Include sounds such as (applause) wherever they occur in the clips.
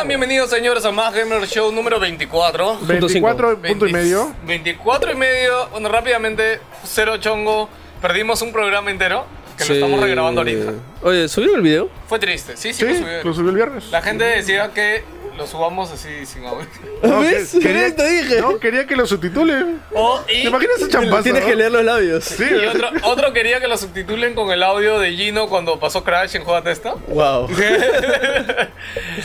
Sean bienvenidos, señores, a Más Gamer Show número 24. 24 punto y medio. 24 y medio. Bueno, rápidamente, cero chongo. Perdimos un programa entero que lo estamos regrabando ahorita. Oye, ¿subieron el video? Fue triste. Sí, sí, Sí, lo subieron. lo subió el viernes. La gente decía que lo subamos así sin audio. No, (laughs) ¿Ves? que- quería. Te dije. No, quería que lo subtitule. O, y, ¿Te imaginas ese champazo? Tienes que leer los labios. Sí, y otro, otro quería que lo subtitulen con el audio de Gino cuando pasó Crash en Juega Testa. Wow. (laughs)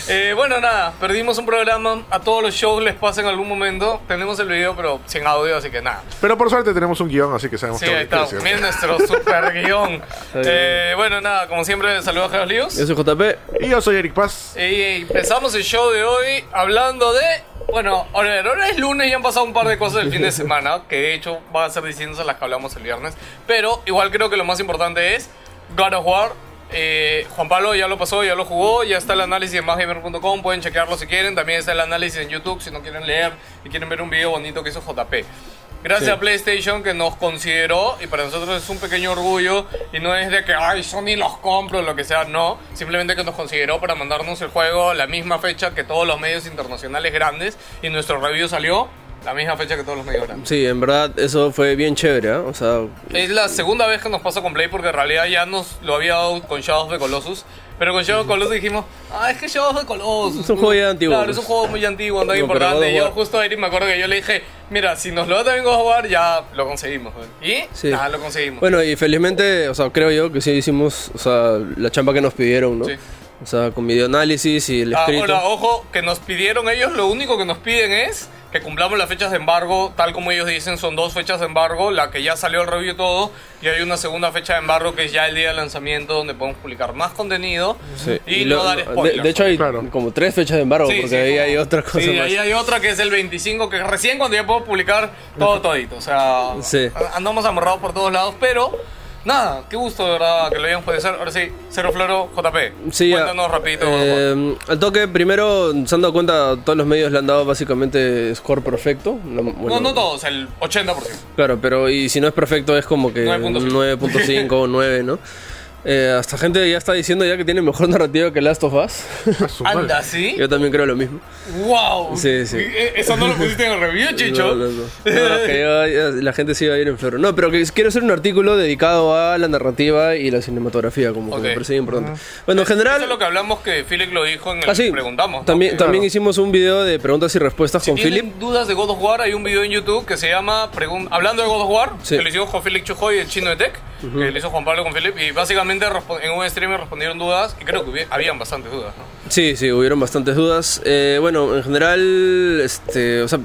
Eh, bueno, nada, perdimos un programa. A todos los shows les pasa en algún momento. Tenemos el video, pero sin audio, así que nada. Pero por suerte tenemos un guion, así que sabemos Sí, qué- ahí está. Miren nuestro (laughs) super guion. Eh, bueno, nada, como siempre, saludos a Geos Líos. Yo soy JP. Y yo soy Eric Paz. Y empezamos el show de hoy hablando de. Bueno, ahora es lunes y han pasado un par de cosas del fin de (laughs) semana, que de hecho van a ser a las que hablamos el viernes. Pero igual creo que lo más importante es God of War. Eh, Juan Pablo ya lo pasó, ya lo jugó, ya está el análisis en másgamer.com, pueden chequearlo si quieren. También está el análisis en YouTube si no quieren leer y quieren ver un video bonito que hizo JP. Gracias Sí. a PlayStation que nos consideró y para nosotros es un pequeño orgullo y no es de que ay Sony los compro o lo que sea, no, simplemente que nos consideró para mandarnos el juego a la misma fecha que todos los medios internacionales grandes y nuestro review salió la misma fecha que todos los grandes. Sí, en verdad eso fue bien chévere, ¿ah? O sea, Es la segunda vez que nos pasa con Play porque en realidad ya nos lo había dado con Shadow of the Colossus. Pero con Shadow of the Colossus dijimos, ah, es que Shadow of the Colossus. Es un juego ya antiguo, Claro, es un pues. juego muy antiguo, no No, importante. Y yo justo a Eric me acuerdo que yo le dije, mira, si nos lo da también of War, ya lo conseguimos. ¿Y? sí. Nada, lo conseguimos. Bueno, y felizmente, o sea, creo yo que sí hicimos, o sea, la chamba que nos pidieron, ¿no? Sí. O sea, con videoanálisis y el escrito. Ahora, ojo, que nos pidieron ellos, lo único que nos piden es que cumplamos las fechas de embargo, tal como ellos dicen, son dos fechas de embargo, la que ya salió el review y todo, y hay una segunda fecha de embargo que es ya el día de lanzamiento, donde podemos publicar más contenido Sí. y, lo- no dar de- spoilers. De, hecho, hay Claro. como tres fechas de embargo, Sí, porque sí, ahí como- hay otra cosa Sí, más. ahí hay otra que es el 25, que recién cuando ya puedo publicar todo todito. O sea, andamos amarrados por todos lados, pero nada, qué gusto de verdad que lo hayamos podido hacer. Ahora sí, Cero Floro, JP. Sí, Cuéntanos ah, rapidito. eh, al toque, primero, se han dado cuenta, todos los medios le han dado básicamente score perfecto. No, no, bueno, no todos, el 80%. Claro, pero y si no es perfecto es como que 9.5. 9.5 o 9, ¿no? Eh, hasta gente ya está diciendo ya que tiene mejor (laughs) narrativa que Last of Us. Anda, ¿sí? Yo también creo lo mismo. ¡Wow! Sí, sí. Eh, Eso no lo pusiste en el review, (laughs) Chicho. No, no, no. No, que ya la gente sí va a ir en flor. No, pero que quiero hacer un artículo dedicado a la narrativa y la cinematografía, como que Ok. me parece bien importante. Bueno, en general... Eso es lo que hablamos que Philip lo dijo en el Ah, sí. Preguntamos. ¿no? También, Que- también Claro. hicimos un video de preguntas y respuestas Si con tienen Philip. dudas de God of War, hay un video en YouTube que se llama Pregun- Hablando de God of War, Sí. que lo hicimos con Philip Chujoy, el chino de Tech, que lo hizo Juan Pablo con Philip, y básicamente en un streamer respondieron dudas, y creo que habían bastantes dudas, ¿no? Sí, sí, hubieron bastantes dudas. Eh, bueno, en general, este, o sea,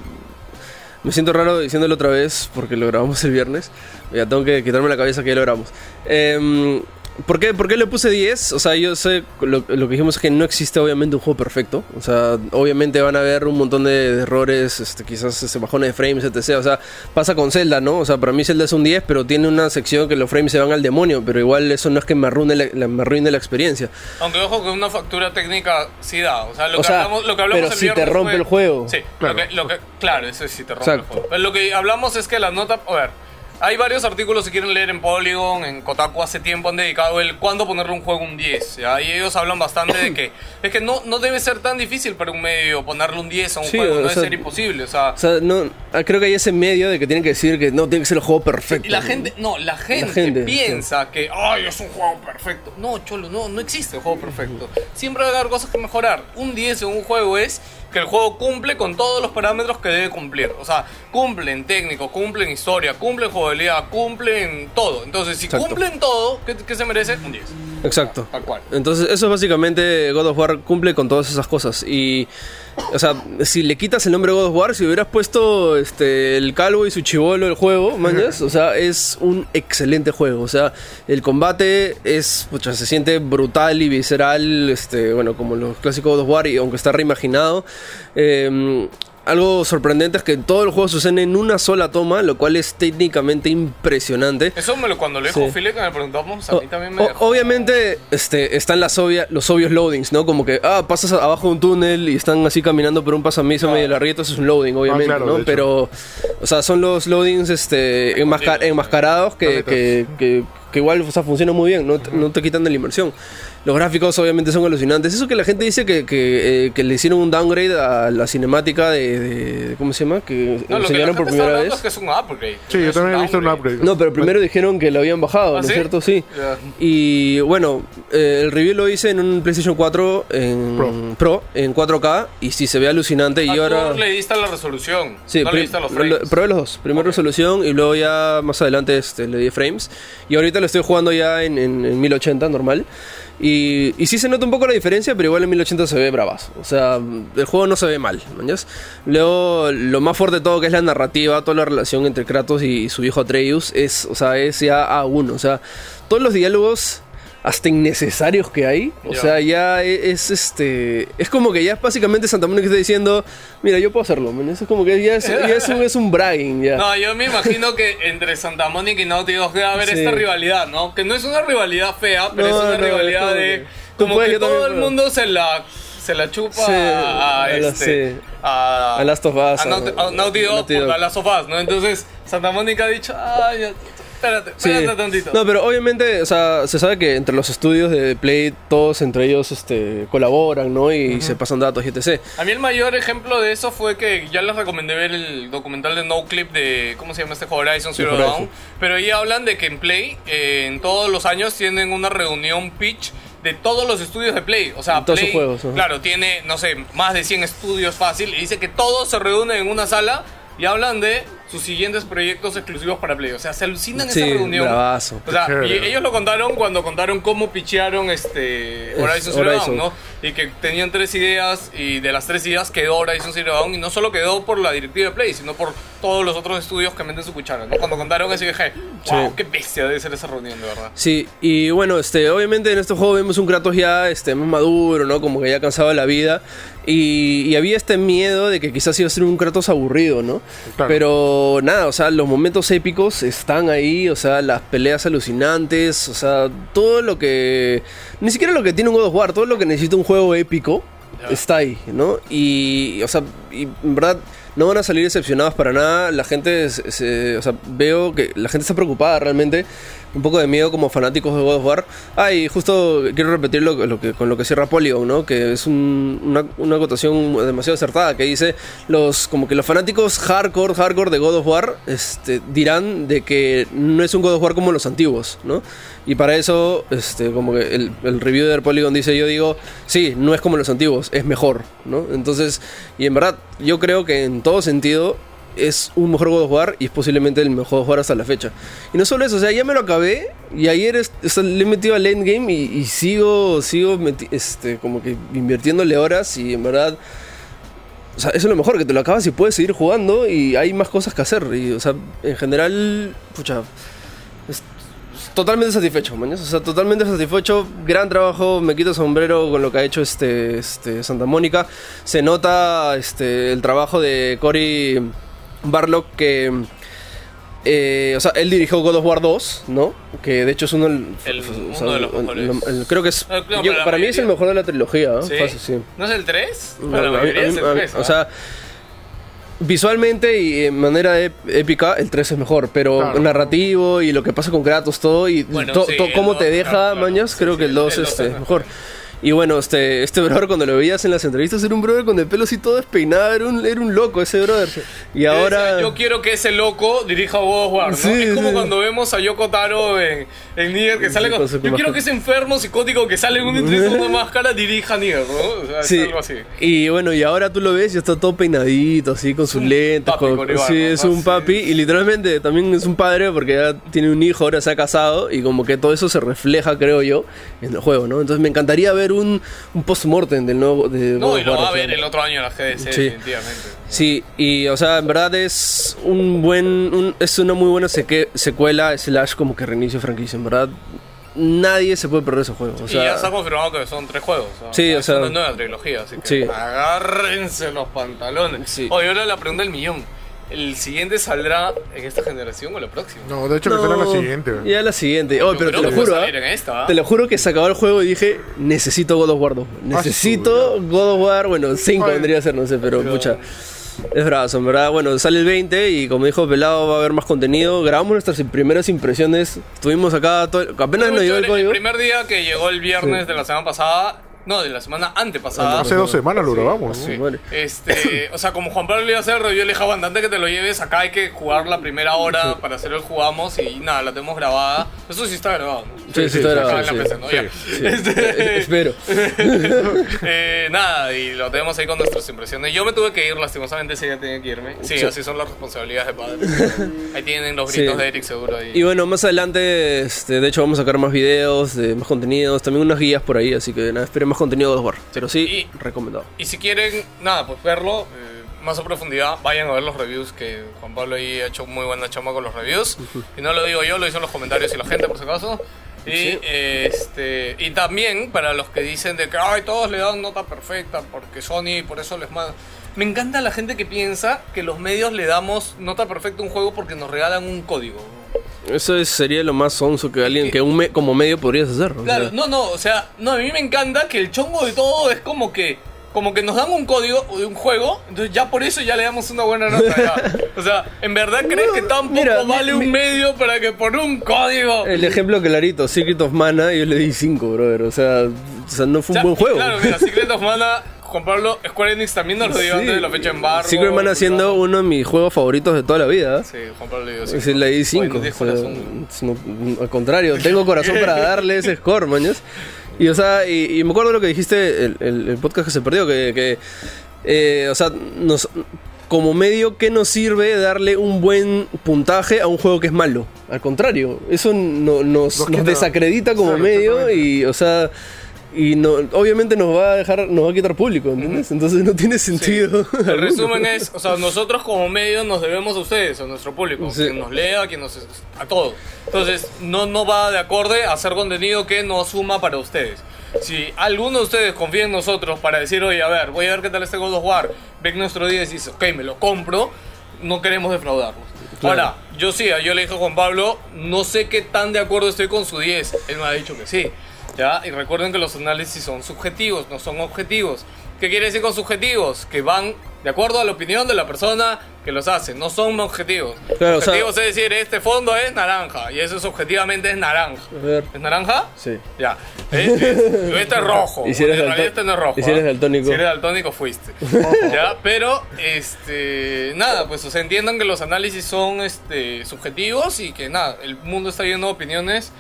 me siento raro diciéndolo otra vez porque lo grabamos el viernes. Ya tengo que quitarme la cabeza que ya lo grabamos. Em, ¿por, qué, ¿Por qué le puse 10? O sea, yo sé, lo, lo que dijimos es que no existe obviamente un juego perfecto. O sea, obviamente van a haber un montón de, de errores, este, quizás este, bajones de frames, etc. O sea, pasa con Zelda, ¿no? O sea, para mí Zelda es un 10, pero tiene una sección que los frames se van al demonio, pero igual eso no es que me arruine la, la- me arruine la experiencia. Aunque ojo que una factura técnica sí da, o sea, lo O que sea, hablamos, lo que hablamos pero el si te rompe fue- el juego. Sí, Claro. Lo que, lo que- claro, eso sí te rompe el Exacto. juego. Pero lo que hablamos es que la nota, a ver, hay varios artículos si quieren leer en Polygon, en Kotaku hace tiempo han dedicado el cuándo ponerle un juego un 10. ¿ya? Y ellos hablan bastante de que (clears throat) es que no, no debe ser tan difícil para un medio ponerle un 10 a un Sí, juego, no debe sea, ser imposible, o sea, O sea, no, ah, creo que hay ese medio de que tienen que decir que no tiene que ser el juego perfecto. Y la gente, no, la gente, gente, piensa que, ay, es un juego perfecto. No, cholo, no, no existe un juego perfecto. Siempre va a haber cosas que mejorar. Un 10 en un juego es que el juego cumple con todos los parámetros que debe cumplir. O sea, cumple en técnico, cumple en historia, cumple en jugabilidad, cumple en todo. Entonces, si Exacto. cumple en todo, ¿qué, qué se merece? Un 10. Exacto. Tal cual. Entonces, eso es básicamente God of War cumple con todas esas cosas. Y, o sea, si le quitas el nombre God of War, si hubieras puesto este, el calvo y su chivolo el juego, mañas, o sea, es un excelente juego. O sea, el combate es, pucha, se siente brutal y visceral, este, bueno, como los clásicos God of War, y aunque está reimaginado. Eh, algo sorprendente es que todo el juego sucede en una sola toma, lo cual es técnicamente impresionante. Eso me lo, cuando le dijo Sí. Philip que me preguntamos, a O- mí también me o- dejó. obviamente este, están las obvia- los obvios loadings, ¿no? Como que, ah, pasas a- abajo de un túnel y están así caminando por un pasamizo Claro. medio larguito, eso es un loading, obviamente, claro, de ¿no? Pero, o sea, son los loadings este, enmascarados que, Planetas. que, que, que igual o sea, funciona muy bien, no, te- no te quitan de la inversión. Los gráficos obviamente son alucinantes. Eso que la gente dice que, que, eh, que le hicieron un downgrade a la cinemática de, de- ¿cómo se llama? Que No, lo que la enseñaron gente por primera vez. es que es un upgrade. Sí, no yo también he visto un upgrade. No, pero primero dijeron que lo habían bajado, ¿Ah, ¿no es sí? cierto? Sí. Ya. Y bueno, eh, el review lo hice en un PlayStation 4 en Pro. Pro, en 4K y sí se ve alucinante y Ah, ahora le diste la resolución. Sí, no le diste los lo- frames. probé los dos. Primero Ok. resolución y luego ya más adelante este, le di frames. Y ahorita lo estoy jugando ya en, en- en 1080 normal. Y, y sí se nota un poco la diferencia, pero igual en 1080 se ve bravazo. O sea, el juego no se ve mal. ¿mañas? Luego, lo más fuerte de todo, que es la narrativa, toda la relación entre Kratos y su hijo Atreus, es, o sea, es ya a uno. O sea, todos los diálogos hasta innecesarios que hay. O Ya. sea, ya e- es este. Es como que ya básicamente Santa Mónica está diciendo: Mira, yo puedo hacerlo, man. Eso es como que ya es, ya es, un, es un bragging, ya. No, yo me imagino que entre Santa Mónica y Naughty Dog debe haber Sí. esta rivalidad, ¿no? Que no es una rivalidad fea, pero No, es una no, rivalidad es como de... que Como puedes, que todo el puedo. mundo se la, se la chupa Sí, a, a este... sí. A, A Last of Us, A Naughty, a- a Dog la Last of Us, ¿no? Entonces, Santa Mónica ha dicho, ay, ya, espérate, Sí. espérate tantito. No, pero obviamente, o sea, se sabe que entre los estudios de Play, todos entre ellos este, colaboran, ¿no? Y se pasan datos y etc. A mí el mayor ejemplo de eso fue que ya les recomendé ver el documental de No Clip de, ¿cómo se llama este juego? Horizon Zero Horizon. Dawn. Pero ahí hablan de que en Play, eh, en todos los años, tienen una reunión pitch de todos los estudios de Play. O sea, Todos sus Play, juegos, claro, tiene, no sé, más de 100 estudios fácil. Y dice que todos se reúnen en una sala y hablan de sus siguientes proyectos exclusivos para Play. O sea, se alucinan en Sí, esa reunión. bravazo. O sea, y ellos lo contaron cuando contaron cómo pichearon este Horizon Zero Horizon. Dawn, ¿no? Y que tenían tres ideas y de las tres ideas quedó Horizon Zero Dawn y no solo quedó por la directiva de Play, sino por todos los otros estudios que meten su cuchara, ¿no? Cuando contaron eso dije, wow, Sí. qué bestia debe ser esa reunión, de verdad. Sí, y bueno, este, obviamente en este juego vemos un Kratos ya este, más maduro, ¿no? Como que ya cansado de la vida. Y, y había este miedo de que quizás iba a ser un Kratos aburrido, ¿no? Claro. Pero nada, o sea, los momentos épicos están ahí, o sea, las peleas alucinantes, o sea, todo lo que... Ni siquiera lo que tiene un God of War, todo lo que necesita un juego épico está ahí, ¿no? Y, o sea, y en verdad no van a salir decepcionados para nada. La gente, se- se- o sea, veo que la gente está preocupada realmente. Un poco de miedo como fanáticos de God of War. Ah, y justo quiero repetir lo, lo que, con lo que cierra Polygon, ¿no? Que es un- una, una acotación demasiado acertada que dice los como que los fanáticos hardcore, hardcore de God of War este, dirán de que no es un God of War como los antiguos, ¿no? Y para eso, este, como que el, el review de Polygon dice, yo digo, sí, no es como los antiguos, es mejor, ¿no? Entonces, y en verdad, yo creo que en todo sentido es un mejor God of War y es posiblemente el mejor God of War hasta la fecha. Y no solo eso, o sea, ya me lo acabé y ayer es- le he metido al endgame y, y sigo, sigo este, como que invirtiéndole horas y en verdad... Eso es lo mejor, que te lo acabas y puedes seguir jugando y hay más cosas que hacer. Y, o sea, en general, pucha, es- totalmente satisfecho, mañas. O sea, totalmente satisfecho. Gran trabajo, me quito sombrero con lo que ha hecho este, este Santa Mónica. Se nota este, el trabajo de Cory Barlock que... eh, o sea, él dirigió God of War 2, ¿no? Que de hecho es uno, del- El- o sea, uno de los el- mejores. el- el- creo que es... Claro, yo- para mí es el mejor de la trilogía, ¿no? ¿Sí? Fácil, sí. ¿No es el 3? No, Para la mayoría a mí- es el a mí- 3. O sea, visualmente y en manera ép- épica, el 3 es mejor. Pero Claro. narrativo y lo que pasa con Kratos, todo y Bueno, to- sí, to- el cómo dos, te deja, claro, claro. mañas, Sí, creo sí, que el el- 2 el dos este, es es mejor. Y bueno, este, este brother cuando lo veías en las entrevistas era un brother con el pelo así todo despeinado, era un, era un loco ese brother. Y ahora... Yo quiero que ese loco dirija of War, ¿no? Sí, es como sí. cuando vemos a Yoko Taro en, en Nier que sale con... Yo quiero que ese enfermo psicótico que sale en una entrevista con una (laughs) máscara dirija Nier, ¿no? O sea, Sí, es algo así. y bueno, y ahora tú lo ves y está todo peinadito, así, con sus un lentes. con- sí, es ¿no? un Sí. papi. Y literalmente también es un padre porque ya tiene un hijo, ahora se ha casado. Y como que todo eso se refleja, creo yo, en el juego, ¿no? Entonces me encantaría ver un, un post-mortem del nuevo. De No, y lo va a ver el otro año en la GDC, Sí. definitivamente. Sí, y o sea, en verdad es un buen. un- es una muy buena seque- secuela, slash como que reinicio franquicia. En verdad, nadie se puede perder ese juego. O y ya está confirmado que son tres juegos. ¿no? Sí, o es sea- una nueva trilogía, así que Sí. agárrense los pantalones. Sí. Oye, ahora la pregunta del millón. ¿El siguiente saldrá en esta generación o la próxima? No, de hecho que será la siguiente. güey. Ya la siguiente. Oh, pero te lo juro, salir ¿ah? en esta, ¿ah? Te lo juro que se acabó el juego y dije, necesito God of War 2. Necesito God of War, bueno, 5 Ay. vendría a ser, no sé, pero Pero- pucha. Es brazo, en verdad. Bueno, sale el 20 y como dijo Pelado va a haber más contenido. Grabamos nuestras primeras impresiones. Estuvimos acá, todo- apenas nos llegó el chévere. código. primer día que llegó el viernes de la semana pasada, no, de la semana antepasada. Hace dos semanas lo grabamos. ¿no? Sí. Vale. Este, o sea, como Juan Pablo le iba a hacer review, le dije, "Aguanta, antes que te lo lleves, acá hay que jugar la primera hora para hacer el jugamos y nada, la tenemos grabada. Eso sí está grabado, ¿no? Sí, sí, sí, está grabado, sí. PC, ¿no? sí, Ya. sí. Este, (laughs) Espero. (laughs) eh, nada, y lo tenemos ahí con nuestras impresiones. Yo me tuve que ir, lastimosamente, ese día tenía que irme. Sí, Sí. así son las responsabilidades de padre. (laughs) Ahí tienen los gritos Sí. de Eric seguro ahí. Y bueno, más adelante, este, de hecho, vamos a sacar más videos, de más contenidos, también unas guías por ahí, así que nada, esperen más contenido de God of War. Pero sí, Y- recomendado. Y si quieren, nada, pues verlo eh, más a profundidad, vayan a ver los reviews que Juan Pablo ahí ha hecho muy buena chama con los reviews. Y no lo digo yo, lo dicen los comentarios y la gente, por si acaso. Y, Sí. este, y también para los que dicen de que Ay, todos le dan nota perfecta porque Sony por eso les manda. Me encanta la gente que piensa que los medios le damos nota perfecta a un juego porque nos regalan un código. Eso es- sería lo más sonso que alguien, que un me- como medio podrías hacer. o Claro, sea. no, no, o sea, no, a mí me encanta que el chongo de todo es como que como que nos dan un código de un juego, entonces ya por eso ya le damos una buena nota. ya. O sea, ¿en verdad crees que tampoco mira, vale mi- un medio para que por un código? El ejemplo clarito, Secret of Mana, yo le di 5, brother. O sea, o sea, no fue O sea, un buen juego. Claro, mira, Secret of Mana, Juan Pablo, Square Enix también nos lo dio Sí. antes de la fecha de embargo. Secret of Mana siendo uno de mis juegos favoritos de toda la vida. Sí, Juan Pablo le dio Es cinco. decir, le di 5. Bueno, diez corazón. al contrario, tengo corazón para (laughs) darle ese score, mañas. Y, o sea, y, y me acuerdo lo que dijiste, el, el- el podcast que se perdió, que, que, eh, o sea, nos, como medio, ¿qué nos sirve darle un buen puntaje a un juego que es malo? Al contrario, eso no- nos, desacredita como medio y, o sea... Y no, obviamente nos va a dejar, nos va a quitar público, ¿entiendes? Entonces no tiene sentido. El alguno. (laughs) resumen es, o sea, nosotros como medio nos debemos a ustedes, a nuestro público, Sí. quien nos lea, quien nos a todo. Entonces, no no va de acorde a hacer contenido que no suma para ustedes. Si alguno de ustedes confía en nosotros para decir, oye, a ver, voy a ver qué tal este God of War, ven nuestro día y dice, ok, me lo compro, no queremos defraudarlos. Claro. Ahora, yo sí, yo le dije a Juan Pablo, no sé qué tan de acuerdo estoy con su 10. Él me ha dicho que sí. ¿Ya? Y recuerden que los análisis son subjetivos, no son objetivos. ¿Qué quiere decir con subjetivos? Que van de acuerdo a la opinión de la persona que los hace, no son objetivos. Claro, o sea- objetivos es decir, este fondo es naranja, y eso es objetivamente es naranja. ¿Es naranja? Sí. Ya. Este, (laughs) es- este es rojo. Y si eres en este no es rojo. y si eres ¿ah? daltónico. Si eres daltónico fuiste. (laughs) ya, pero este nada, pues o sea, entiendan que los análisis son este subjetivos y que nada, el mundo está lleno de opiniones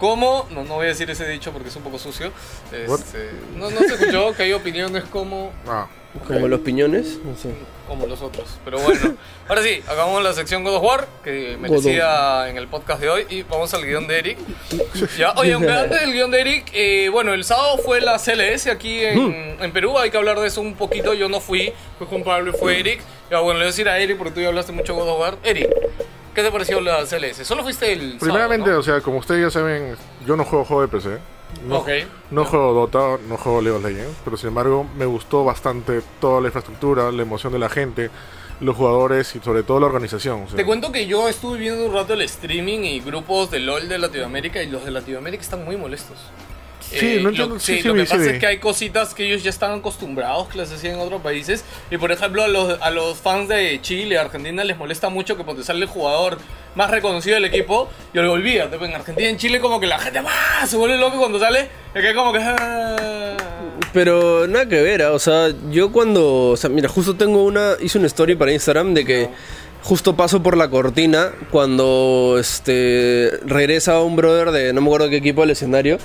como, no, no voy a decir ese dicho porque es un poco sucio. Este, no, no se escuchó que hay opiniones como Ah, Como los piñones, no sé. como los otros. Pero bueno, ahora sí, acabamos la sección God of War, que merecía en el podcast de hoy, y vamos al guion de Eric. (laughs) Ya, oye, aunque antes del guion de Eric, eh, bueno, el sábado fue la CLS aquí en, en Perú, hay que hablar de eso un poquito, yo no fui, fue Juan Pablo y fue Eric. Ya, bueno, le voy a decir a Eric, porque tú ya hablaste mucho God of War. Eric, ¿qué te pareció la CLS? Solo fuiste el primeramente, sábado, o sea, como ustedes ya saben, yo no juego juego de PC. ¿no? Juego Dota, no juego League of Legends, pero sin embargo me gustó bastante toda la infraestructura, la emoción de la gente, los jugadores y sobre todo la organización. o sea. Te cuento que yo estuve viendo un rato el streaming y grupos de LOL de Latinoamérica y los de Latinoamérica están muy molestos. Eh, Sí, no lo, entiendo, sí, sí, sí lo que sí pasa es que hay cositas que ellos ya están acostumbrados que las hacían en otros países. Y por ejemplo, a los, a los fans de Chile, Argentina, les molesta mucho que cuando sale el jugador más reconocido del equipo, yo lo olvídate, en Argentina y en Chile, como que la gente más se vuelve loca cuando sale. Y acá, como que. ah. Pero nada que ver, ¿ah? o sea, yo cuando, o sea, mira, justo tengo una, hice una story para Instagram de que justo paso por la cortina cuando, este, regresa un brother de, no me acuerdo qué equipo al escenario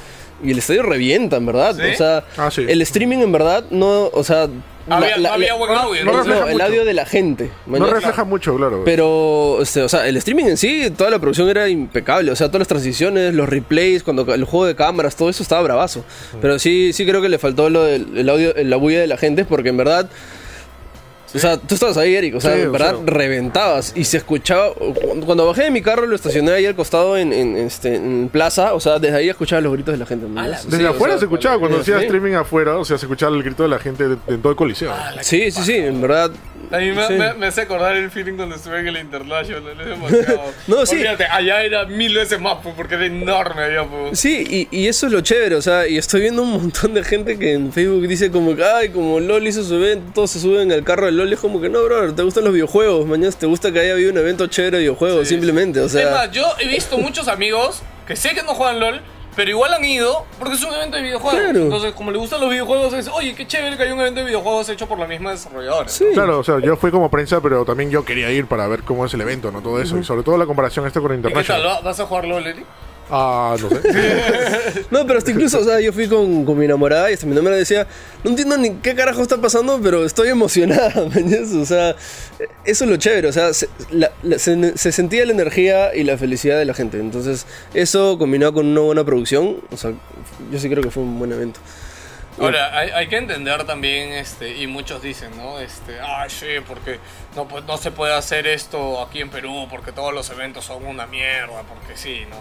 y el estadio revienta, en verdad, ¿Sí? o sea, Ah, sí. el streaming en verdad no, o sea, Había, buen audio, no ¿no? refleja no, el audio de la gente, No refleja mucho, claro. Pero, este, o sea, el streaming en sí, toda la producción era impecable. O sea, todas las transiciones, los replays, cuando el juego de cámaras, todo eso estaba bravazo. Pero sí, sí creo que le faltó lo del el audio, la bulla de la gente, porque en verdad. O sea, tú estabas ahí, Eric, o sea, Sí, en o verdad sea. reventabas y se escuchaba. Cuando bajé de mi carro, lo estacioné ahí al costado en, en, este, en plaza, o sea, desde ahí escuchaba los gritos de la gente. Sí, Desde o afuera sea, se escuchaba, cuando hacía streaming afuera, o sea, se escuchaba el grito de la gente de, de todo el coliseo. Ah, la Sí, sí, sí, en verdad, A mí me, Sí. me- me hace acordar el feeling cuando estuve en el International. Es demasiado. (laughs) No, sí. Olvídate, allá era mil veces más, porque era enorme allá, pues. Sí, y, y eso es lo chévere, o sea, y estoy viendo un montón de gente que en Facebook dice como que, ay, como LOL hizo su evento, todos se suben al carro de LOL, es como que no, bro, te gustan los videojuegos, mañana te gusta que haya habido un evento chévere de videojuegos, Sí. simplemente, o es sea... más, yo he visto muchos amigos que sé que no juegan LOL, pero igual han ido porque es un evento de videojuegos. Claro. Entonces, como le gustan los videojuegos, es, oye, qué chévere que hay un evento de videojuegos hecho por la misma desarrolladora. Sí. Claro, o sea, yo fui como prensa, pero también yo quería ir para ver cómo es el evento, ¿no? Todo eso. Y sobre todo la comparación esta con ¿Y qué tal? International. ¿Va- ¿Vas a jugar LOL? Ah, no sé. (laughs) No, pero hasta incluso, o sea, yo fui con, con mi enamorada y hasta mi enamorada decía, no entiendo ni qué carajo está pasando, pero estoy emocionada. (laughs) O sea, eso es lo chévere, o sea, se, la- la- se- se sentía la energía y la felicidad de la gente. Entonces, eso combinado con una buena producción, o sea, yo sí creo que fue un buen evento. Ahora, hay, hay que entender también, este, y muchos dicen, ¿no? Este, ah, sí, porque no, no se puede hacer esto aquí en Perú, porque todos los eventos son una mierda, porque sí, ¿no?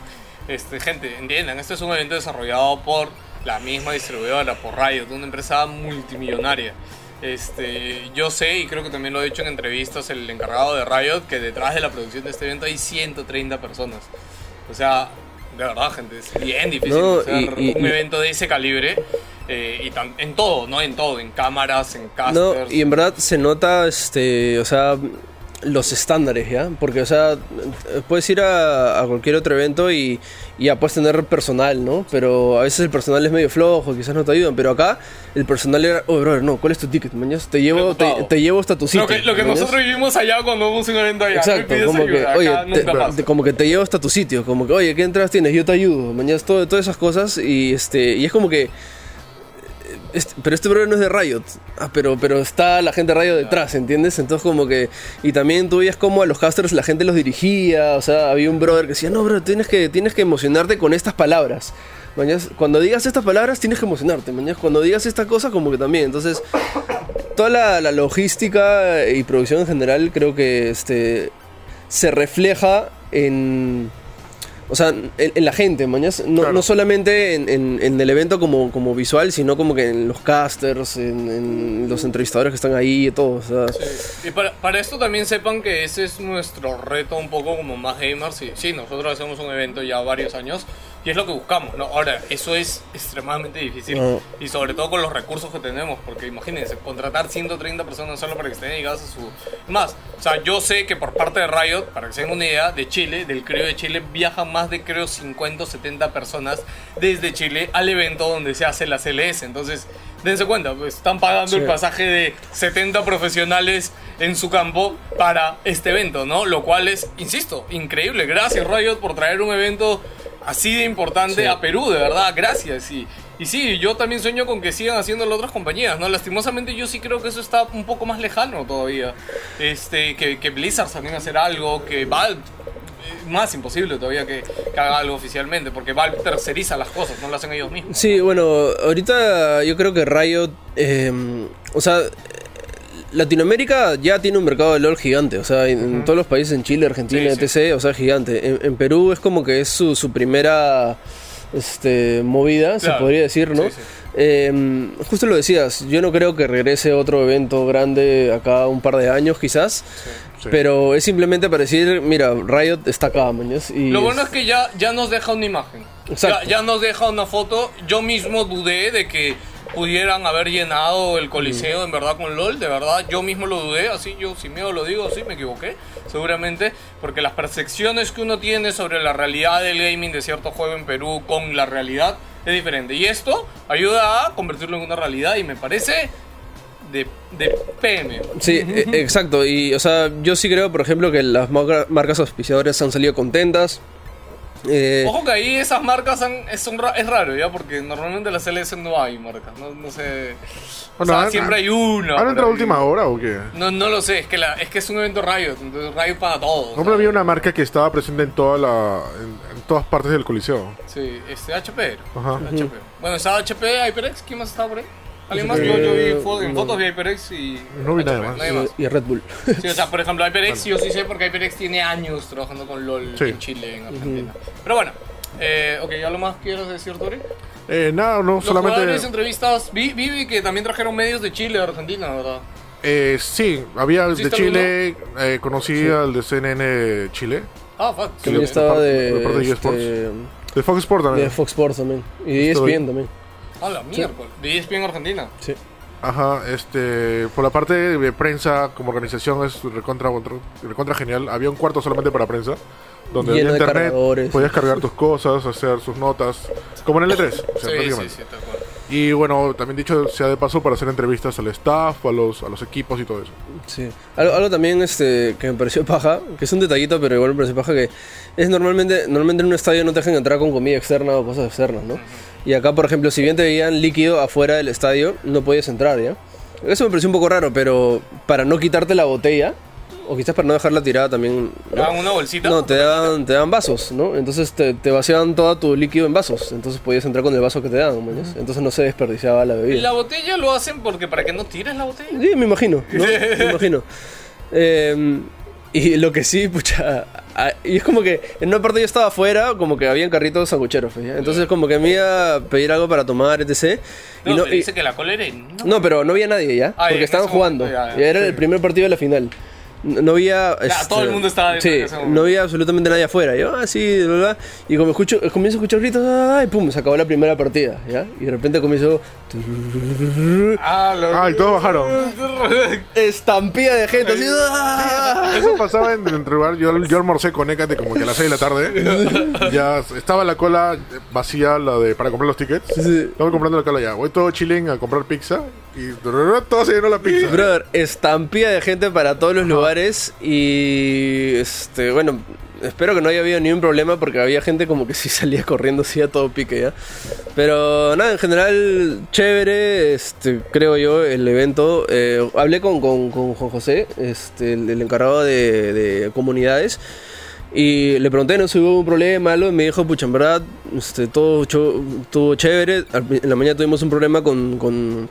Este, gente, entiendan, este es un evento desarrollado por la misma distribuidora, por Riot, una empresa multimillonaria. Este, yo sé, y creo que también lo he dicho en entrevistas, el encargado de Riot, que detrás de la producción de este evento hay 130 personas. O sea, de verdad, gente, es bien difícil No, hacer y- y- un y- evento de ese calibre. eh, y tan- en todo, ¿no? En todo, en cámaras, en No, casters. y en verdad se nota, este, o sea, los estándares, ¿ya? Porque, o sea, puedes ir a, a cualquier otro evento y, y ya puedes tener personal, ¿no? Pero a veces el personal es medio flojo, quizás no te ayudan. Pero acá el personal era, oh, brother, no, ¿cuál es tu ticket? Mañana te llevo, te, te llevo hasta tu sitio. lo que, lo que ¿mañas? nosotros vivimos allá cuando vamos a un evento allá. Exacto, como que, oye, te- nunca pasa. te- como que te llevo hasta tu sitio, como que, oye, ¿qué entradas tienes? Yo te ayudo, mañana todo, todas esas cosas y este y es como que este- pero este brother no es de Riot, ah, pero, pero está la gente de Riot detrás, ¿entiendes? Entonces como que, y también tú veías como a los casters la gente los dirigía, o sea, había un brother que decía, no, bro, tienes que, tienes que emocionarte con estas palabras. Mañas, cuando digas estas palabras tienes que emocionarte, mañana, cuando digas esta cosa como que también, entonces toda la, la logística y producción en general creo que este se refleja en o sea en, en la gente mañas no, Claro. no solamente en, en- en el evento como, como visual sino como que en los casters en, en los entrevistadores que están ahí y todo o sea, Y para, para esto también sepan que ese es nuestro reto un poco como más gamers. Y, sí, nosotros hacemos un evento ya varios años y es lo que buscamos. ¿no? Ahora, eso es extremadamente difícil No. y sobre todo con los recursos que tenemos. Porque imagínense, contratar 130 personas solo para que estén dedicadas a su... Más, o sea, yo sé que por parte de Riot, para que se den una idea, de Chile, del creo de Chile, viajan más de creo 50 o 70 personas desde Chile al evento donde se hace la CLS. Entonces, dense cuenta, pues están pagando el pasaje de 70 profesionales en su campo para este evento, ¿no? Lo cual es, insisto, increíble. Gracias Riot por traer un evento así de importante Sí. a Perú, de verdad, gracias. Y, y sí, yo también sueño con que sigan haciéndolo otras compañías, ¿no? Lastimosamente yo sí creo que eso está un poco más lejano todavía. Este, que, que Blizzard también hacer algo, que Valve eh, más imposible todavía que, que haga algo oficialmente, porque Valve terceriza las cosas, no lo hacen ellos mismos. sí bueno ahorita yo creo que Riot eh, o sea Latinoamérica ya tiene un mercado de LOL gigante, o sea, en, en todos los países, en Chile, Argentina, Sí, etc., o sea, gigante. En, en Perú es como que es su, su primera este, movida, se Claro. podría decir, ¿no? Sí, sí. Eh, justo lo decías, yo no creo que regrese otro evento grande acá un par de años quizás, Sí. pero es simplemente para decir, mira, Riot está acá, mañas, y Lo bueno es que ya, ya nos deja una imagen. Ya, ya nos deja una foto. Yo mismo dudé de que pudieran haber llenado el coliseo en verdad con LOL. De verdad, yo mismo lo dudé. Así yo sin miedo lo digo, sí, me equivoqué. Seguramente. Porque las percepciones que uno tiene sobre la realidad del gaming de cierto juego en Perú con la realidad es diferente. Y esto ayuda a convertirlo en una realidad. Y me parece de, de PM. Sí, e- exacto. Y, o sea, yo sí creo, por ejemplo, que las marca- marcas auspiciadoras han salido contentas. Eh, Ojo que ahí esas marcas han- es, un es raro, ¿ya? Porque normalmente en la CLS no hay marcas, no, no sé... Bueno, o sea, han- siempre hay una. ¿Han entrado última hora o qué? No, no lo sé, es que, la, es que es un evento Riot, entonces Riot para todos. Hombre, había una marca que estaba presente en toda la en, en todas partes del coliseo. Sí, este HP. Ajá. HP. Bueno, estaba HP, HyperX, ¿quién más estaba por ahí? ¿Alguien más? Yo, yo vi fo- en fotos de HyperX y... No vi nada más. Nadie más. y, y Red Bull. Sí, o sea, por ejemplo, HyperX yo sí sé porque HyperX tiene años trabajando con LOL Sí. en Chile, en Argentina. Pero bueno, eh, ok, ¿algo más quieres decir, Tori? Eh, nada, no, Los jugadores, solamente... entrevistas, vi, vi que también trajeron medios de Chile, de Argentina, ¿verdad? Eh, sí, había de ¿Hiciste Chile, eh, conocí al de CNN Chile, Ah, fuck. Sí, También de estaba de, de parte de este, de Fox Sports también. de Fox Sports también. Y de ESPN también. Ah, la miércoles. De ESPN Argentina. Sí. Ajá, este, por la parte de prensa como organización es recontra, recontra genial. Había un cuarto solamente para prensa, donde había internet, podías cargar tus cosas, hacer sus notas, como en el E3, o sea, Sí, sí, sí, tal cual. Y bueno, también dicho sea de paso para hacer entrevistas al staff, a los, a los equipos y todo eso. Sí. Algo, algo también este, que me pareció paja, que es un detallito, pero igual me pareció paja, que es normalmente, normalmente en un estadio no te dejan entrar con comida externa o cosas externas, ¿no? Y acá, por ejemplo, si bien te veían líquido afuera del estadio, no podías entrar, ¿ya? Eso me pareció un poco raro, pero para no quitarte la botella, o quizás para no dejarla tirada también... ¿no? Ah, una bolsita. No, te daban, te daban vasos, ¿no? Entonces te, te vaciaban todo tu líquido en vasos. Entonces podías entrar con el vaso que te daban, ¿mañas? Entonces no se desperdiciaba la Y bebida. la botella lo hacen porque para que no tires la botella. Sí, me imagino, ¿no? (laughs) Me imagino. Eh, y lo que sí, pucha. Y es como que en una parte yo estaba afuera, como que habían carritos sangucheros, pues, ¿ya? Entonces, como que me iba a pedir algo para tomar, etc. No, y no, pero y- dice que la cola era enorme. no, pero no había nadie ya, Ah, porque estaban jugando. momento, ya, Ya, ya, era sí. el primer partido de la final. No había. este, todo el mundo estaba dentro Sí, no había absolutamente nadie afuera. Yo, ah, sí, bla, bla. Y como escucho, comienzo a escuchar gritos, ah, y pum, se acabó la primera partida, ¿ya? Y de repente comienzo. Ah, lo... Ah, y todos (laughs) bajaron. Estampida de gente, así. ¡ah! Eso pasaba en el lugar. Yo, yo almorcé con Ecate como que a las 6 de la tarde. ya estaba la cola vacía, la de para comprar los tickets. Sí. Estaba comprando la cola ya. Voy todo chilling a comprar pizza. Y todo se llenó la pizza. Brother, estampida de gente para todos los lugares y este, bueno, espero que no haya habido ni un problema porque había gente como que sí salía corriendo así a todo pique ya. Pero nada, en general chévere, este, creo yo, el evento. Eh, hablé con, con, con Juan José, este, el, el encargado de, de comunidades. Y le pregunté, no si hubo un problema, algo, y me dijo, pucha, en verdad, este, todo, todo chévere. En la mañana tuvimos un problema con, con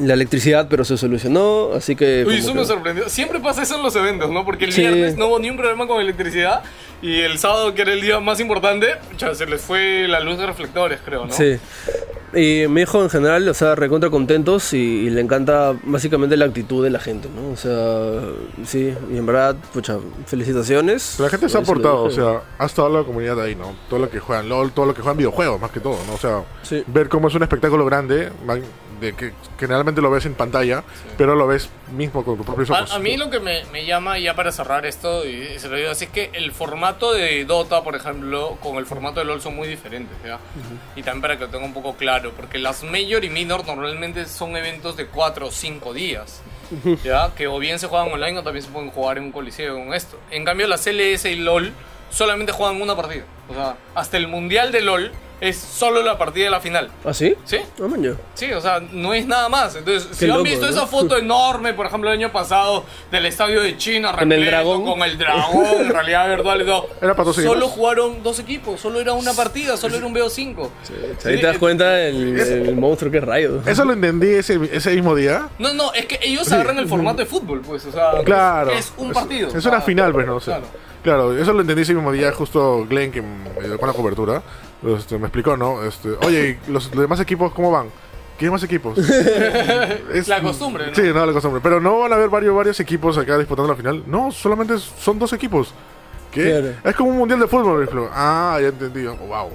la electricidad, pero se solucionó, así que... Uy, eso que- me sorprendió. Siempre pasa eso en los eventos, ¿no? Porque el Sí. viernes no hubo ni un problema con electricidad y el sábado, que era el día más importante, ya se les fue la luz de reflectores, creo, ¿no? Sí. Y me dijo en general, o sea, recontra contentos y, y le encanta básicamente la actitud de la gente, ¿no? O sea, sí, y en verdad, pucha, felicitaciones. La gente se ha aportado, o sea, ha estado la comunidad ahí, ¿no? Todo lo que juegan LOL, todo lo que juegan videojuegos, más que todo, ¿no? O sea, Sí. ver cómo es un espectáculo grande, man, de que generalmente lo ves en pantalla, pero lo ves mismo con tus propios ojos. A, a mí lo que me, me llama ya para cerrar esto, y se lo digo así, es que el formato de Dota, por ejemplo, con el formato de LoL son muy diferentes, ¿ya? Y también para que lo tenga un poco claro, porque las Major y Minor normalmente son eventos de 4 o 5 días, ¿ya? Que o bien se juegan online o también se pueden jugar en un coliseo con esto. En cambio, las LS y LoL solamente juegan una partida. O sea, hasta el Mundial de LoL es solo la partida de la final, ¿Ah, sí? ¿sí? Ah, man, yo. Sí, o sea, no es nada más. Entonces, si Qué han loco, visto ¿no? esa foto enorme, por ejemplo, el año pasado, del estadio de China, Con el dragón. con el dragón, en realidad virtual y todo. Era para dos Solo equipos. jugaron dos equipos, solo era una partida, solo era un BO5. Ahí te das cuenta el, el monstruo que es Rayo. Eso lo entendí ese, ese mismo día. No, no, es que ellos agarran el formato de fútbol, pues, o sea, Claro. es un partido. Es, una Ah, final, pues, no sé. Claro. Claro. eso lo entendí ese mismo día, justo Glenn, que me ayudó con la cobertura, este, me explicó, ¿no? Este, Oye, ¿y los, los demás equipos cómo van? ¿Qué demás equipos? (laughs) Es- La costumbre, ¿no? Sí, no, la costumbre. Pero no van a haber varios, varios equipos acá disputando la final. No, solamente son dos equipos. ¿Qué? Claro. Es como un mundial de fútbol, por ejemplo. Ah, ya entendí. Wow.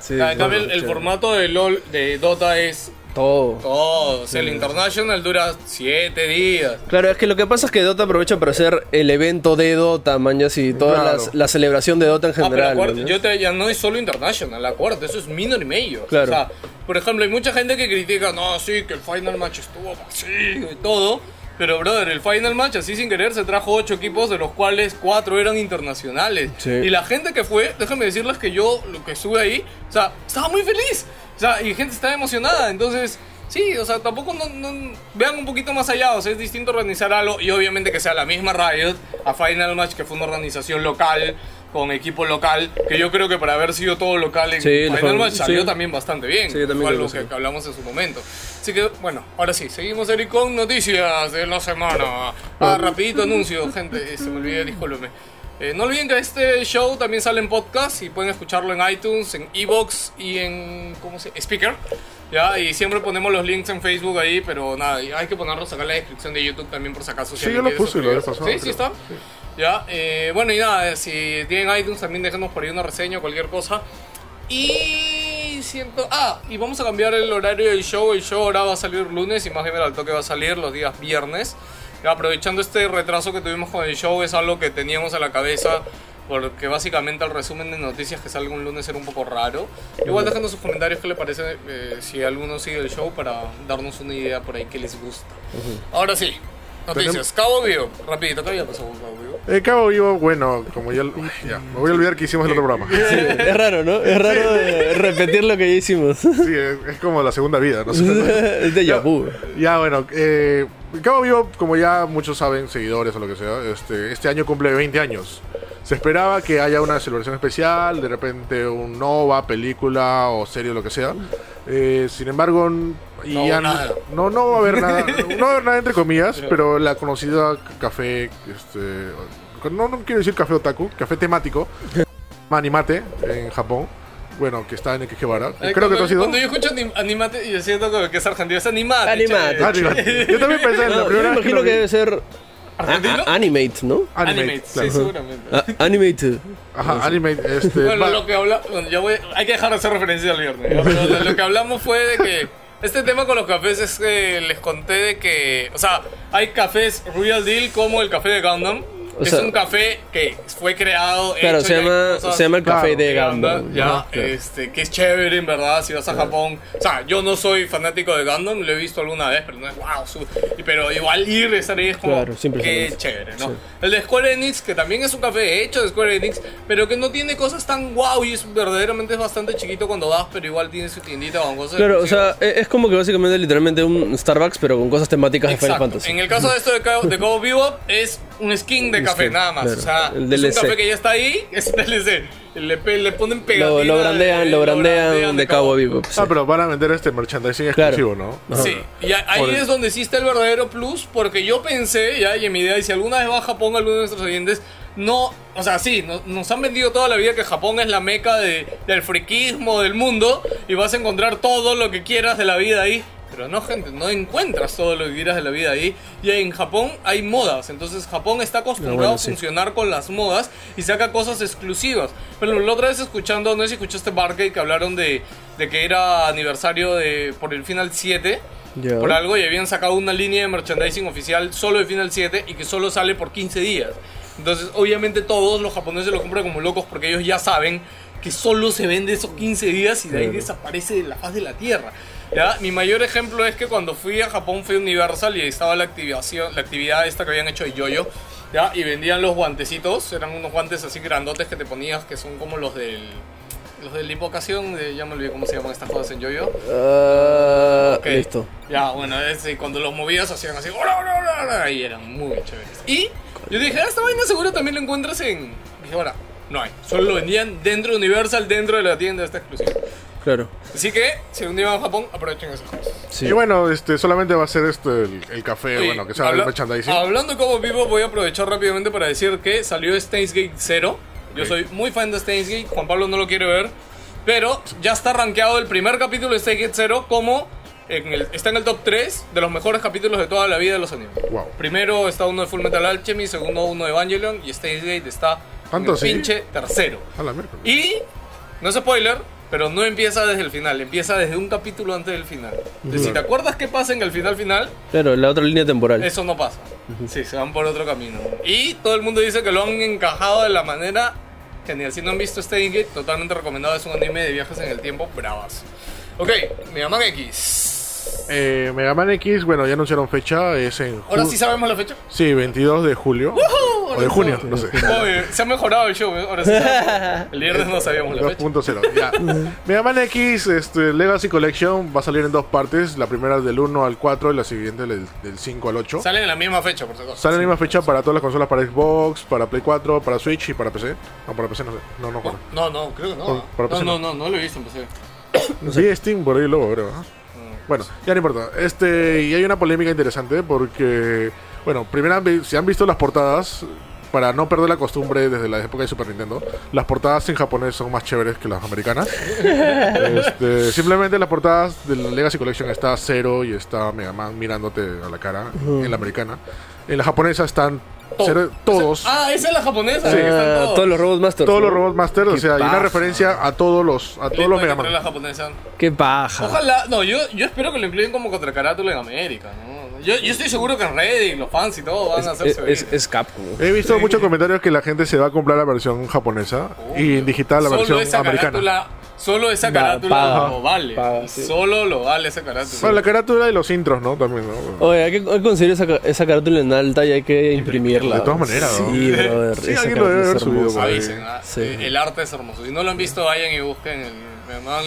Sí, Ah, En cambio, el, el formato de LOL, de Dota es Todo. todo. O sea, el International dura 7 días. Claro, es que lo que pasa es que Dota aprovecha para hacer el evento de Dota, mañas, y toda Claro. las- la celebración de Dota en Ah, pero general. acuérdate, yo te, ya no es solo International, acuérdate, eso es Minor y Major. Claro. O sea, por ejemplo, hay mucha gente que critica, no, sí, que el Final Match estuvo vacío y todo. Pero, brother, el Final Match, así sin querer, se trajo ocho equipos, de los cuales cuatro eran internacionales. Sí. Y la gente que fue, déjame decirles que yo, lo que estuve ahí, o sea, estaba muy feliz. O sea, y gente estaba emocionada. Entonces, sí, o sea, tampoco no, no- vean un poquito más allá. O sea, es distinto organizar algo y obviamente que sea la misma Riot a Final Match, que fue una organización local, con equipo local, que yo creo que para haber sido todo local en Sí, Final fue- Match salió sí. también bastante bien. Sí, también creo algo que que, sí. hablamos en su momento. Así que, bueno, ahora sí, seguimos Eric con noticias de la semana. Ah, rapidito anuncio, gente, se me olvidó, discúlpeme. Eh, no olviden que este show también sale en podcast y pueden escucharlo en iTunes, en Evox y en ¿cómo se? Speaker. Ya, y siempre ponemos los links en Facebook ahí, pero nada, hay que ponerlos acá en la descripción de YouTube también por si acaso. si Sí, yo lo quiere puse la vez pasada, Sí, sí está. Ya, eh, bueno, y nada, si tienen iTunes también déjenos por ahí una reseña o cualquier cosa. Y siento. Ah, y vamos a cambiar el horario del show. El show ahora va a salir lunes y más bien al toque va a salir los días viernes. Ya, aprovechando este retraso que tuvimos con el show, es algo que teníamos en la cabeza. Porque básicamente el resumen de noticias que salga un lunes era un poco raro. Igual dejando sus comentarios qué le parece eh, si alguno sigue el show para darnos una idea por ahí que les gusta. Ahora sí, noticias. Cabo Vivo, rapidito, ¿qué había pasado con Cabo Vivo? El Cabo Vivo, bueno, como ya, ya, me voy a olvidar que hicimos el otro programa. Sí, es raro, ¿no? Es raro eh, repetir lo que ya hicimos. Sí, es, es como la segunda vida, no (laughs) es de Yabu. Ya, bueno, eh, Cabo Vivo, como ya muchos saben, seguidores o lo que sea, este, este año cumple 20 años. Se esperaba que haya una celebración especial, de repente un nova, película o serie o lo que sea. Eh, sin embargo, y No ya nada. no, no va a haber nada, (laughs) no va a haber nada entre comillas, pero la conocida café, este, no, no quiero decir café otaku, café temático, (laughs) Animate en Japón. Bueno, que está en Ikebara. Ay, Creo que cuando, tú has ido. Cuando yo escucho anim- animate, yo siento como que es argentino. Es animate. Animate. Yo también pensé en la No, primera me vez que imagino que vi. debe ser ¿Argentino? a- Animate, ¿no? Animate, Animate, claro. sí, seguramente. A- animate. Ajá, Animate, este. Bueno, va- lo que habla, bueno, ya voy, hay que dejar de hacer referencia al viernes. lo que hablamos fue de que este tema con los cafés es que les conté de que, o sea, hay cafés Real Deal como el café de Gundam. O es sea- un café que fue creado. Claro, hecho se llama, se llama el café Claro, de Gundam. ya, claro. este, que es chévere en verdad, si vas a Japón. O sea, yo no soy fanático de Gundam, lo he visto alguna vez, pero no es wow. su- pero igual ir, estar ahí es como es que hermoso. chévere, ¿no? Sí. El de Square Enix, que también es un café hecho de Square Enix, pero que no tiene cosas tan wow y es verdaderamente es bastante chiquito cuando vas, pero igual tiene su tiendita con cosas Claro, o sea, e- es como que básicamente literalmente un Starbucks, pero con cosas temáticas de Final Exacto. Fantasy. En el caso de esto de Cabo, de Cabo Vivo, es un skin de café nada más. claro. O sea, El es un café que ya está ahí, (laughs) es DLC. Le, le ponen pegatina. Lo, lo brandean, de- lo brandean de Cabo Vivo. sí. Ah, pero van a vender este merchandising Claro. exclusivo, ¿no? Ajá. Sí, y a- ahí Por el- es donde existe el verdadero plus, porque yo pensé, ya, y en mi idea, y si alguna vez va a Japón, alguno de nuestros oyentes, no, o sea, sí, no- nos han vendido toda la vida que Japón es la meca de- del friquismo del mundo, y vas a encontrar todo lo que quieras de la vida ahí. Pero no, gente, no encuentras todo lo que quieras de la vida ahí. Y en Japón hay modas. Entonces Japón está acostumbrado bueno, a sí. funcionar con las modas y saca cosas exclusivas. Pero la otra vez escuchando, no sé si escuchaste Barcade que hablaron de, de que era aniversario de por el Final 7 Ya. por algo y habían sacado una línea de merchandising oficial solo de Final 7 y que solo sale por 15 días. Entonces, obviamente todos los japoneses lo compran como locos porque ellos ya saben que solo se vende esos 15 días y de ahí Claro. desaparece de la faz de la tierra. ¿Ya? Mi mayor ejemplo es que cuando fui a Japón fui a Universal y ahí estaba la activación, la actividad esta que habían hecho de yoyo, ¿ya? Y vendían los guantecitos, eran unos guantes así grandotes que te ponías que son como los del los de la invocación, de, ya me olvidé cómo se llaman estas cosas en yoyo. Ok. Listo. Ya, bueno, es, cuando los movías hacían así, y eran muy chéveres. Y yo dije, ah, esta vaina seguro también lo encuentras en. Dije, ahora, no hay. Solo lo vendían dentro de Universal, dentro de la tienda esta exclusiva. Claro. Así que, si un día van a Japón, aprovechen esas cosas. Sí. Y bueno, este, solamente va a ser este el, el café, Oye, bueno, que sea habla- el merchandising. Hablando como vivo, voy a aprovechar rápidamente para decir que salió Steins Gate 0. Yo Ok. soy muy fan de Steins Gate, Juan Pablo no lo quiere ver, pero ya está rankeado el primer capítulo de Steins Gate 0 como en el- está en el top 3 de los mejores capítulos de toda la vida de los animes. Wow. Primero está uno de Full Metal Alchemy, segundo uno de Evangelion y Steins Gate está en ¿Tanto el pinche tercero. A la miércoles. Y no es spoiler, pero no empieza desde el final, empieza desde un capítulo antes del final. Entonces, si te acuerdas qué pasa en el final final, Claro, la otra línea temporal. eso no pasa. Sí, se van por otro camino. Y todo el mundo dice que lo han encajado de la manera genial. Si no han visto Steins Gate, totalmente recomendado. Es un anime de viajes en el tiempo, bravas. Ok, me llaman X. Eh, Mega Man X, bueno, ya anunciaron fecha, es en Ahora sí sabemos la fecha. Sí, 22 de julio. O de junio, no sé. Oye, se ha mejorado el show, ¿eh? ahora sí. (laughs) El viernes no sabíamos la fecha. 2.0, ya. Mega Man X este, Legacy Collection va a salir en dos partes. La primera del 1 al 4 y la siguiente del, del 5 al 8. Salen en la misma fecha, por si acaso. Sale en la misma fecha para todas las consolas, para Xbox, para Play 4, para Switch y para PC. No, para PC no sé. No, no. No, no, creo que no. No, PC no, no. no, no lo he visto en PC. (coughs) Vi Steam por ahí luego, creo. ¿no? Bueno, ya no importa. Este, y hay una polémica interesante porque, bueno, primero, si han visto las portadas, para no perder la costumbre desde la época de Super Nintendo, las portadas en japonés son más chéveres que las americanas. (laughs) Este, simplemente las portadas de la Legacy Collection está Zero y está Mega Man mirándote a la cara en la americana. En la japonesa están. Zero- todos. Ah, esa es la japonesa. Sí. Ah, todos. todos los Robot Masters. todos ¿no? los Robot Master, o sea, hay una referencia a todos los a todos los Mega Man. la japonesa. Qué paja. Ojalá, no, yo, yo espero que lo incluyan como contra carátula en América, ¿no? Yo, yo estoy seguro que en Reddit, los fans y todo van a Es, hacerse es, es Capcom. He visto muchos comentarios que la gente se va a comprar la versión japonesa y en digital la Solo versión esa americana. carátula, solo esa carátula paga. lo vale. Paga, sí. Solo lo vale esa carátula. Bueno, la carátula y los intros, ¿no? También, ¿no? Oye, hay que, hay que conseguir esa, esa carátula en alta y hay que imprimirla. De todas maneras, ¿no? Sí, brother. Sí, alguien lo debe haber subido. Avisen, ah, Sí. el arte es hermoso. Si no lo han visto, vayan y busquen el Mega Man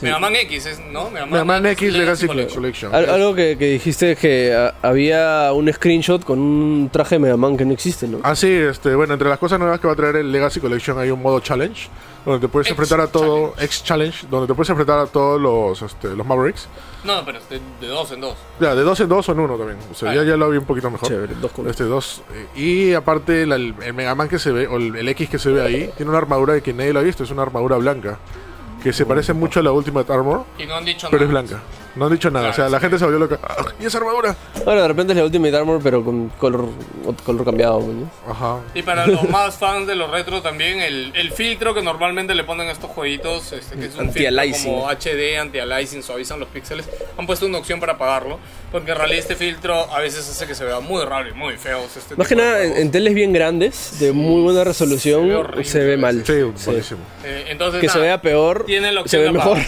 Collection. Mega Man X, ¿es, ¿no? Mega Man X Legacy Collection. Al- algo que, que dijiste es que había un screenshot con un traje de Mega Man que no existe, ¿no? Ah, sí, este, bueno, entre las cosas nuevas que va a traer el Legacy Collection hay un modo challenge, donde te puedes X enfrentar a todo, X Challenge, donde te puedes enfrentar a todos los, este, los Mavericks. No, pero de, de dos en dos. Ya, de dos en dos o en uno también. O sea, Ah, ya, ya. lo vi un poquito mejor. Chévere, dos con Este, dos. eh, Y aparte, la- el, el Mega Man que se ve, o el, el X que se ve ahí, tiene una armadura de que nadie lo ha visto, es una armadura blanca. Que se parece mucho a la Ultimate Armor, Y no han dicho pero es blanca. No han dicho nada, o sea, la sí. gente se volvió loca. ¡Ah! ¿Y esa armadura? Ahora de repente es la Ultimate Armor, pero con color, color cambiado, ¿no? Ajá. Y para los (laughs) más fans de los retro también, el, el filtro que normalmente le ponen a estos jueguitos, este, que es un filtro como HD, anti-aliasing, suavizan los píxeles, han puesto una opción para apagarlo, porque en realidad este filtro a veces hace que se vea muy raro y muy feo. Este Más que nada, en, en teles bien grandes, de muy buena resolución, se ve se, horrible ve a mal. Sí, Sí. buenísimo. Eh, entonces, Que se nada, vea peor, Tiene la se opción ve de mejor.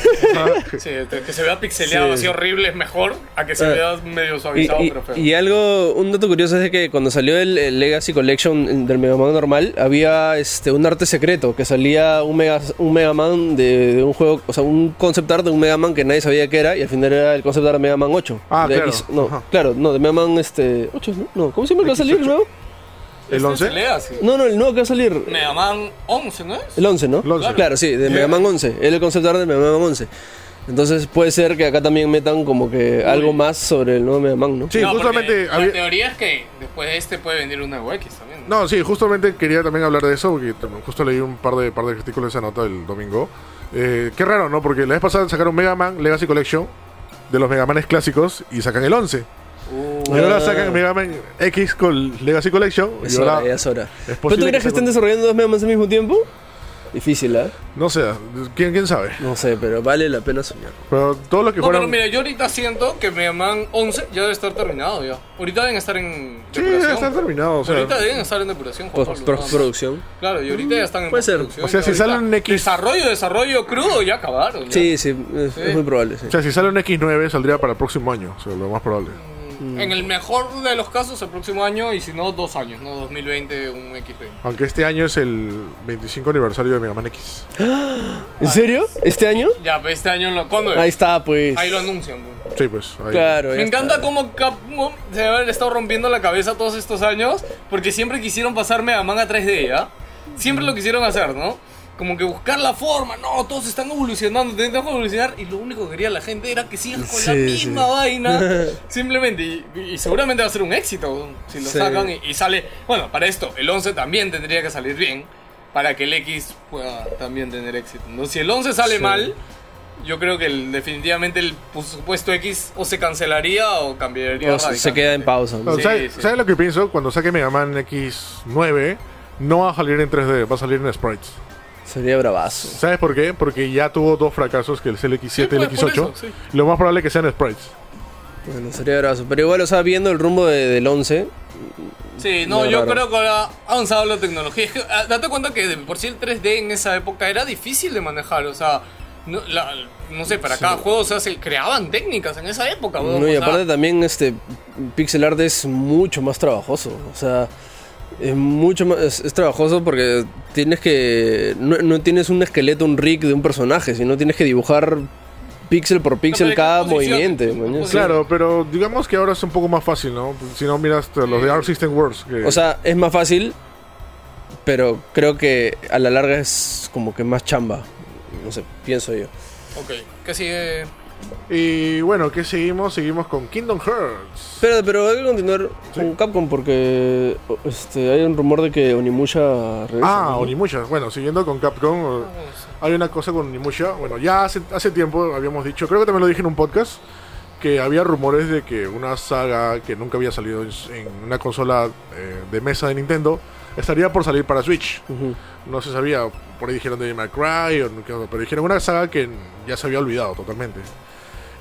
Sí, que se vea pixeleado Sí. así horrible es mejor a que se Ah. vea medio Y, suavizado y- pero feo. y algo, un dato curioso es de que cuando salió el, el Legacy Collection del Mega Man normal, había este un arte secreto, que salía un Mega, un Mega Man de, de un juego, o sea, un concept art de un Mega Man que nadie sabía que era, y al final era el concept art de Mega Man 8. Ah, de claro. X- no, Ajá. claro, no, de Mega Man este, 8, ¿no? ¿Cómo se llama el que va a salir el nuevo? ¿El Este 11? se lee así. No, no, el nuevo que va a salir. Mega Man 11, ¿no es? El 11, ¿no? El 11. Claro, sí, de Mega Man 11. Era el concept art de Mega Man 11. Entonces puede ser que acá también metan como que algo más sobre el nuevo Mega Man, ¿no? Sí, No, porque justamente. La había- teoría es que después de este puede venir un nuevo X también. No, sí, justamente quería también hablar de eso, porque tam- justo leí un par de, par de artículos de esa nota el domingo. Eh, qué raro, ¿no? Porque la vez pasada sacaron Mega Man Legacy Collection de los Mega Manes clásicos y sacan el 11. Uh, Y ahora Ah. sacan Mega Man X con Legacy Collection. Es y ahora, hora, ya es hora. es ¿Pero tú posible crees que que estén desarrollando dos Mega Man al mismo tiempo? Difícil, ¿ah? No sé, ¿quién, quién sabe. No sé, pero vale la pena soñar. Pero todo lo que No, pero fueron. mira, yo ahorita siento que Mega Man 11 ya debe estar terminado ya. Ahorita deben estar en sí, depuración. ya están terminados. O sea, ahorita deben estar en depuración. Juan Post- Pablo, Postproducción. Claro, y ahorita ya están en puede ser. O sea, si sale un X- Desarrollo, desarrollo crudo ya acabaron. ya. Sí, sí, es, es muy probable, sí. o sea, si sale un X9 saldría para el próximo año. O sea, lo más probable. En el mejor de los casos, el próximo año, y si no, dos años, ¿no? 2020, un XP. Aunque este año es el 25 aniversario de Mega Man X. ¿En serio? ¿Este año? Ya, pues este año, lo, ¿cuándo es? Ahí está, pues. Ahí lo anuncian. pues. Sí, pues. ahí. Claro, Me encanta está. cómo Capcom se haber estado rompiendo la cabeza todos estos años porque siempre quisieron pasar Mega Man a 3D, ¿ya? Siempre lo quisieron hacer, ¿no? Como que buscar la forma, no, todos están evolucionando, tenemos que evolucionar y lo único que quería la gente era que sigan con la misma sí. vaina, (laughs) simplemente, y, y seguramente va a ser un éxito si lo Sí. sacan y, y sale, bueno, para esto, el 11 también tendría que salir bien para que el X pueda también tener éxito, ¿no? Si el 11 sale Sí. mal, yo creo que el- definitivamente el supuesto X o se cancelaría o cambiaría. O se- queda en pausa. ¿no? No, Sí, ¿sabes, sí. ¿sabes lo que pienso? Cuando saque Mega Man X9, no va a salir en 3D, va a salir en sprites. Sería bravazo. ¿Sabes por qué? Porque ya tuvo dos fracasos, que el X7 Sí, y el pues, por X8. eso, sí. Lo más probable es que sean sprites. Bueno, sería bravazo. Pero igual, o sea, viendo el rumbo de- del 11, Sí, no, yo raro. creo que ahora ha avanzado la tecnología. Es que, ah, date cuenta que de por sí el 3D en esa época era difícil de manejar. O sea, no, la- no sé, para cada juego o sea, se creaban técnicas en esa época. No, y sea, aparte también este pixel art es mucho más trabajoso. O sea, es mucho más es, es trabajoso porque tienes que no, no tienes un esqueleto, un rig de un personaje, sino tienes que dibujar píxel por píxel cada movimiento. Claro, pero digamos que ahora es un poco más fácil, ¿no? Si no miras los de Arc System Wars. Que... O sea, es más fácil, pero creo que a la larga es como que más chamba. No sé, pienso yo. Ok, ¿qué sigue? Y bueno, ¿qué seguimos? Seguimos con Kingdom Hearts. Pero, pero hay que continuar con Capcom porque este, hay un rumor de que Onimusha regresa. Ah, ¿no? Onimusha. Bueno, siguiendo con Capcom, eh, hay una cosa con Onimusha. Bueno, ya hace, hace tiempo habíamos dicho, creo que también lo dije en un podcast, que había rumores de que una saga que nunca había salido en, en una consola eh, de mesa de Nintendo estaría por salir para Switch. No se sabía, por ahí dijeron de Cry, o pero dijeron una saga que ya se había olvidado totalmente.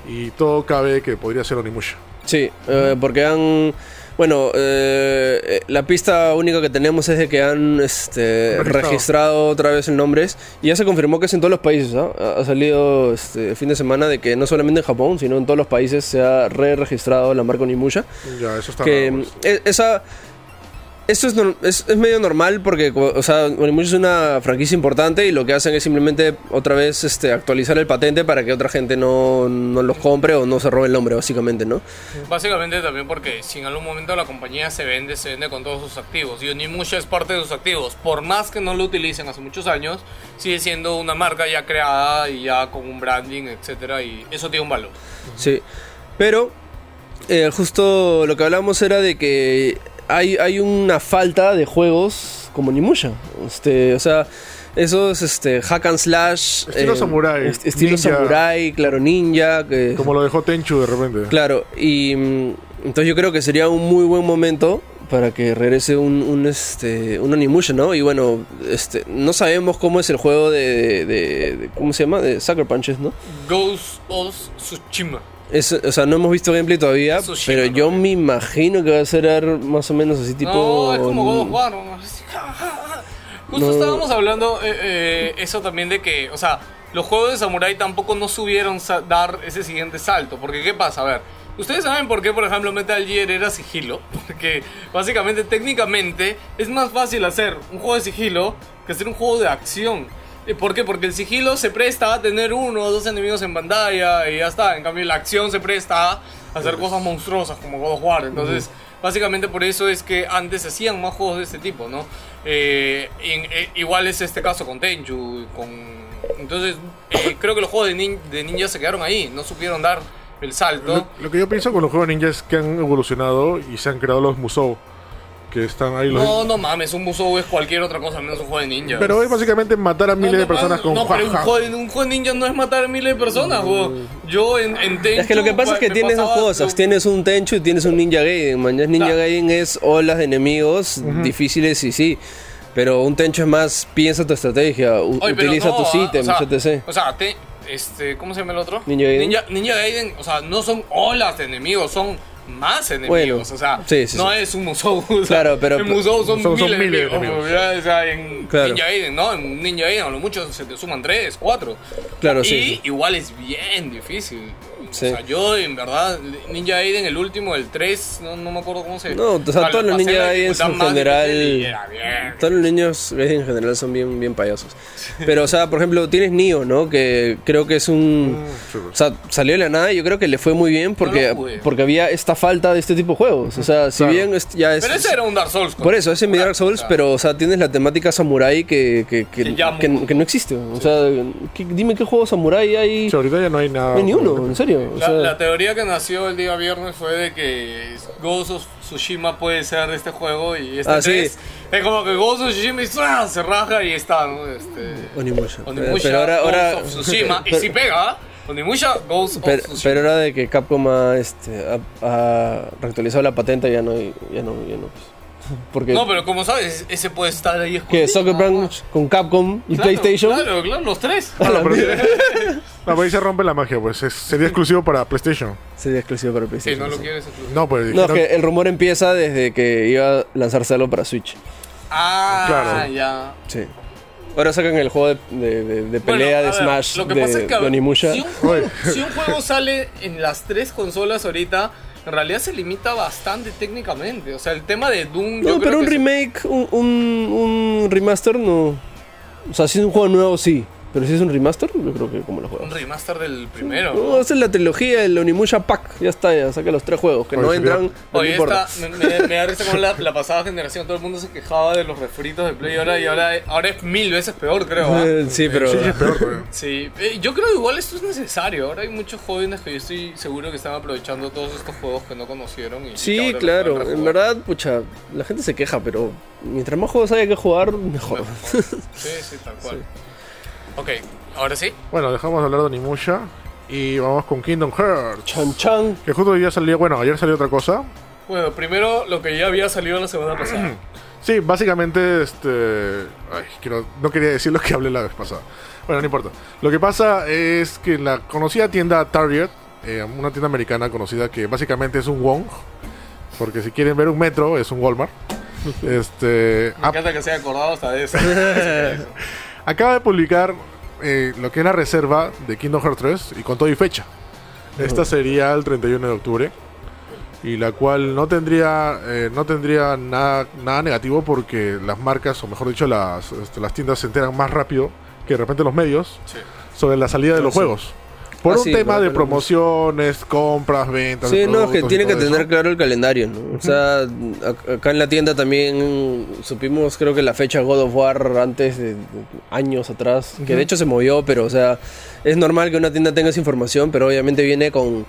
Y todo cabe que podría ser Onimusha. Sí, eh, porque han... Bueno, eh, eh, la pista única que tenemos es de que han este, Registrado. registrado otra vez el nombre y ya se confirmó que es en todos los países. ¿ah? Ha salido este el fin de semana de que no solamente en Japón, sino en todos los países se ha re-registrado la marca Onimusha. Ya, eso está que raro, mm, pues. e- esa esto es, es, es medio normal porque o sea es una franquicia importante y lo que hacen es simplemente otra vez este actualizar el patente para que otra gente no, no los compre o no se robe el nombre básicamente no Básicamente también porque si en algún momento la compañía se vende, se vende con todos sus activos. Y Onimusha es parte de sus activos. Por más que no lo utilicen hace muchos años, sigue siendo una marca ya creada y ya con un branding, etcétera Y eso tiene un valor. sí pero eh, justo lo que hablamos era de que hay, hay una falta de juegos como Onimusha este o sea esos este hack and slash Estilo samurai, est- estilo ninja. samurai claro ninja que Como lo dejó Tenchu de repente. Claro, y mm, entonces yo creo que sería un muy buen momento para que regrese un, un, este, un Onimusha, ¿no? Y bueno, este, no sabemos cómo es el juego de, de- de- ¿cómo se llama? De Sucker Punches, ¿no? Ghost of Tsushima. Es, o sea, no hemos visto gameplay todavía, Tsushima, pero ¿no? yo me imagino que va a ser más o menos así tipo... No, es como God of War. ¿no? Justo No. estábamos hablando eh, eh, eso también de que, o sea, los juegos de Samurai tampoco no subieron dar ese siguiente salto. Porque, ¿qué pasa? A ver, ¿ustedes saben por qué, por ejemplo, Metal Gear era sigilo? (laughs) Porque, básicamente, técnicamente, es más fácil hacer un juego de sigilo que hacer un juego de acción. ¿Y ¿Por qué? Porque el sigilo se presta a tener uno o dos enemigos en pantalla y ya está. En cambio, la acción se presta a hacer cosas monstruosas como God of War. Entonces, básicamente por eso es que antes hacían más juegos de este tipo, ¿no? Eh, en- eh, igual es este caso con Tenchu, con... Entonces, eh, creo que los juegos de, nin- de ninja se quedaron ahí, no supieron dar el salto. Lo, lo que yo pienso con los juegos ninja es que han evolucionado y se han creado los Musou. Que están ahí los. No, no mames, un Musou es cualquier otra cosa menos un juego de ninja. Pero es básicamente matar a miles No, de personas con No, pero un juego, de- un juego de ninja no es matar a miles de personas, weón. Yo en, en Tenchu... Es que lo que pasa es que tienes dos cosas. Tienes un Tenchu y tienes un Ninja Gaiden. Man. Ninja. Gaiden es olas de enemigos difíciles y sí. Pero un Tenchu es más, piensa tu estrategia, utiliza no, tus ah, ítems, o sea, etc. O sea, te- este, ¿cómo se llama el otro? Ninja Gaiden. Ninja, Ninja Gaiden, o sea, no son olas de enemigos, son más enemigos. Bueno, o sea, sí, sí, no sí. es un Musou. (laughs) o sea, Claro, pero- En Musou son, son- son miles, de miles de enemigos. enemigos. ya, O sea, en Claro. Ninja Gaiden, ¿no? En Ninja Gaiden a lo mucho se te suman tres, cuatro. Claro, y sí, sí. igual es bien difícil. Sí. O sea, yo en verdad, Ninja Gaiden, el último, el 3, no, no me acuerdo cómo se No, o sea, todos los Ninja Gaiden en general- bien. Todos los niños Gaiden en general son bien, bien payasos. Pero, o sea, por ejemplo, tienes Nio, ¿no? Que creo que es un... sí, O sea, salió de la nada y yo creo que le fue muy bien porque, jugué. porque había esta falta de este tipo de juegos. O sea, si Claro. bien es- ya es... Pero ese era un Dark Souls. Por eso, ese es mi Dark Souls, pero, o sea, tienes la temática samurai que, que, que, Que que- no existe. O sea, ¿qué- dime qué juego samurai hay. Sí, ahorita ya no hay nada. No hay ni uno, en serio. O La, sea, la teoría que nació el día viernes fue de que Ghost of Tsushima puede ser de este juego y este Ah, sí. 3 es como que Ghost of Tsushima y se raja y está, ¿no? Este, Onimusha. Onimusha, Pero ahora, ahora Ghost of Tsushima (laughs) y pero- si pega, Onimusha, Ghost of pero, Tsushima. pero ahora de que Capcom ha, este, ha, ha reactualizado la patente ya no, ya no, ya no. pues. (laughs) Porque No, pero como sabes, ese puede estar ahí que escondido. Punch más. con Capcom y Claro, PlayStation. Claro, claro, los tres. (laughs) Pero-. (laughs) No, pero ahí se rompe la magia, pues. es- sería exclusivo para PlayStation. Sería exclusivo para Si PlayStation. no lo sí. quieres. No, pues No, es dijeron- que el rumor empieza desde que iba a lanzarse algo para Switch. Ah, Claro. ya. Sí. Ahora sacan el juego de, de- de- de Bueno, pelea a de ver, Smash Lo que de, pasa es que a de ver, Onimusha. si, un juego, Oye. si un juego sale en las tres consolas ahorita, en realidad se limita bastante técnicamente. O sea, el tema de Doom. yo No, creo pero un que se- remake, un, un, un remaster no. O sea, si es un juego nuevo, sí. Pero si es un remaster, yo creo que como lo Un juego. remaster del primero. No, esa es la trilogía, el Onimusha Pack. Ya está, ya saca los tres juegos que Oye, no entran. no Oye, esta, me, me- me da risa con la, la pasada generación. Todo el mundo se quejaba de los refritos de Play ahora y ahora, ahora es mil veces peor, creo. ¿ah? Eh, Sí, pero. Sí, es peor. Sí, eh, yo creo que igual esto es necesario. Ahora hay muchos jóvenes que yo estoy seguro que están aprovechando todos estos juegos que no conocieron. Y Sí, claro. En verdad, pucha, la gente se queja, pero mientras más juegos haya que jugar, mejor. Sí, sí, tal cual. Ok, ahora sí. Bueno, dejamos de hablar de Onimusha y vamos con Kingdom Hearts. Chan Chan. Que justo hoy día salió, bueno, ayer salió otra cosa. Bueno, primero lo que ya había salido la semana pasada. (clears throat) Sí, básicamente, este... Ay, quiero, no quería decir lo que hablé la vez pasada. Bueno, no importa. Lo que pasa es que en la conocida tienda Target, eh, una tienda americana conocida que básicamente es un Wong, porque si quieren ver un metro, es un Walmart. (laughs) Este, Me ap- encanta que se haya acordado hasta de eso. (laughs) (laughs) acaba de publicar eh, lo que es la reserva de Kingdom Hearts 3 y con todo y fecha. Esta sería el 31 de octubre y la cual no tendría eh, no tendría nada, nada negativo porque las marcas o mejor dicho las, este, las tiendas se enteran más rápido que de repente los medios Sí. sobre la salida de los sí. juegos. Por Ah, un sí, tema de promociones, compras, ventas. Sí, no, es que tiene que tener eso. claro el calendario, ¿no? O sea, ac- acá en la tienda también supimos, creo que la fecha God of War antes de, años atrás, que de hecho se movió, pero o sea, es normal que una tienda tenga esa información, pero obviamente viene con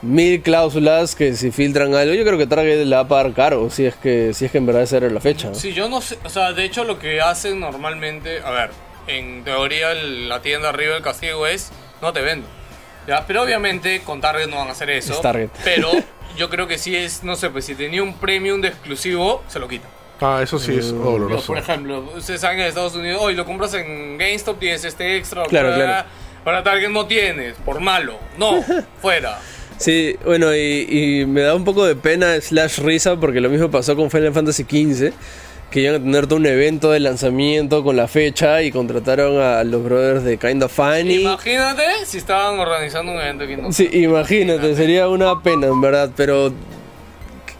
mil cláusulas que si filtran algo, yo creo que Target la va a pagar caro, si es que, si es que en verdad esa era la fecha. ¿no? Sí, yo no sé, o sea, de hecho lo que hacen normalmente, a ver, en teoría el- la tienda arriba del castigo es no te vendo. ¿Ya? Pero obviamente con Target no van a hacer eso. Es Target. Pero (laughs) yo creo que sí es, no sé, pues si tenía un premium de exclusivo, se lo quitan. Ah, eso sí es doloroso. por ejemplo, ustedes saben que en Estados Unidos, hoy lo compras en GameStop, tienes este extra. Claro, claro. Para Target no tienes, por malo. No, (laughs) fuera. Sí, bueno, y, y me da un poco de pena slash risa porque lo mismo pasó con Final Fantasy XV, que iban a tener todo un evento de lanzamiento con la fecha y contrataron a los brothers de Kind of Funny. Imagínate si estaban organizando un evento aquí en Sí, imagínate, sería una pena, en verdad, pero...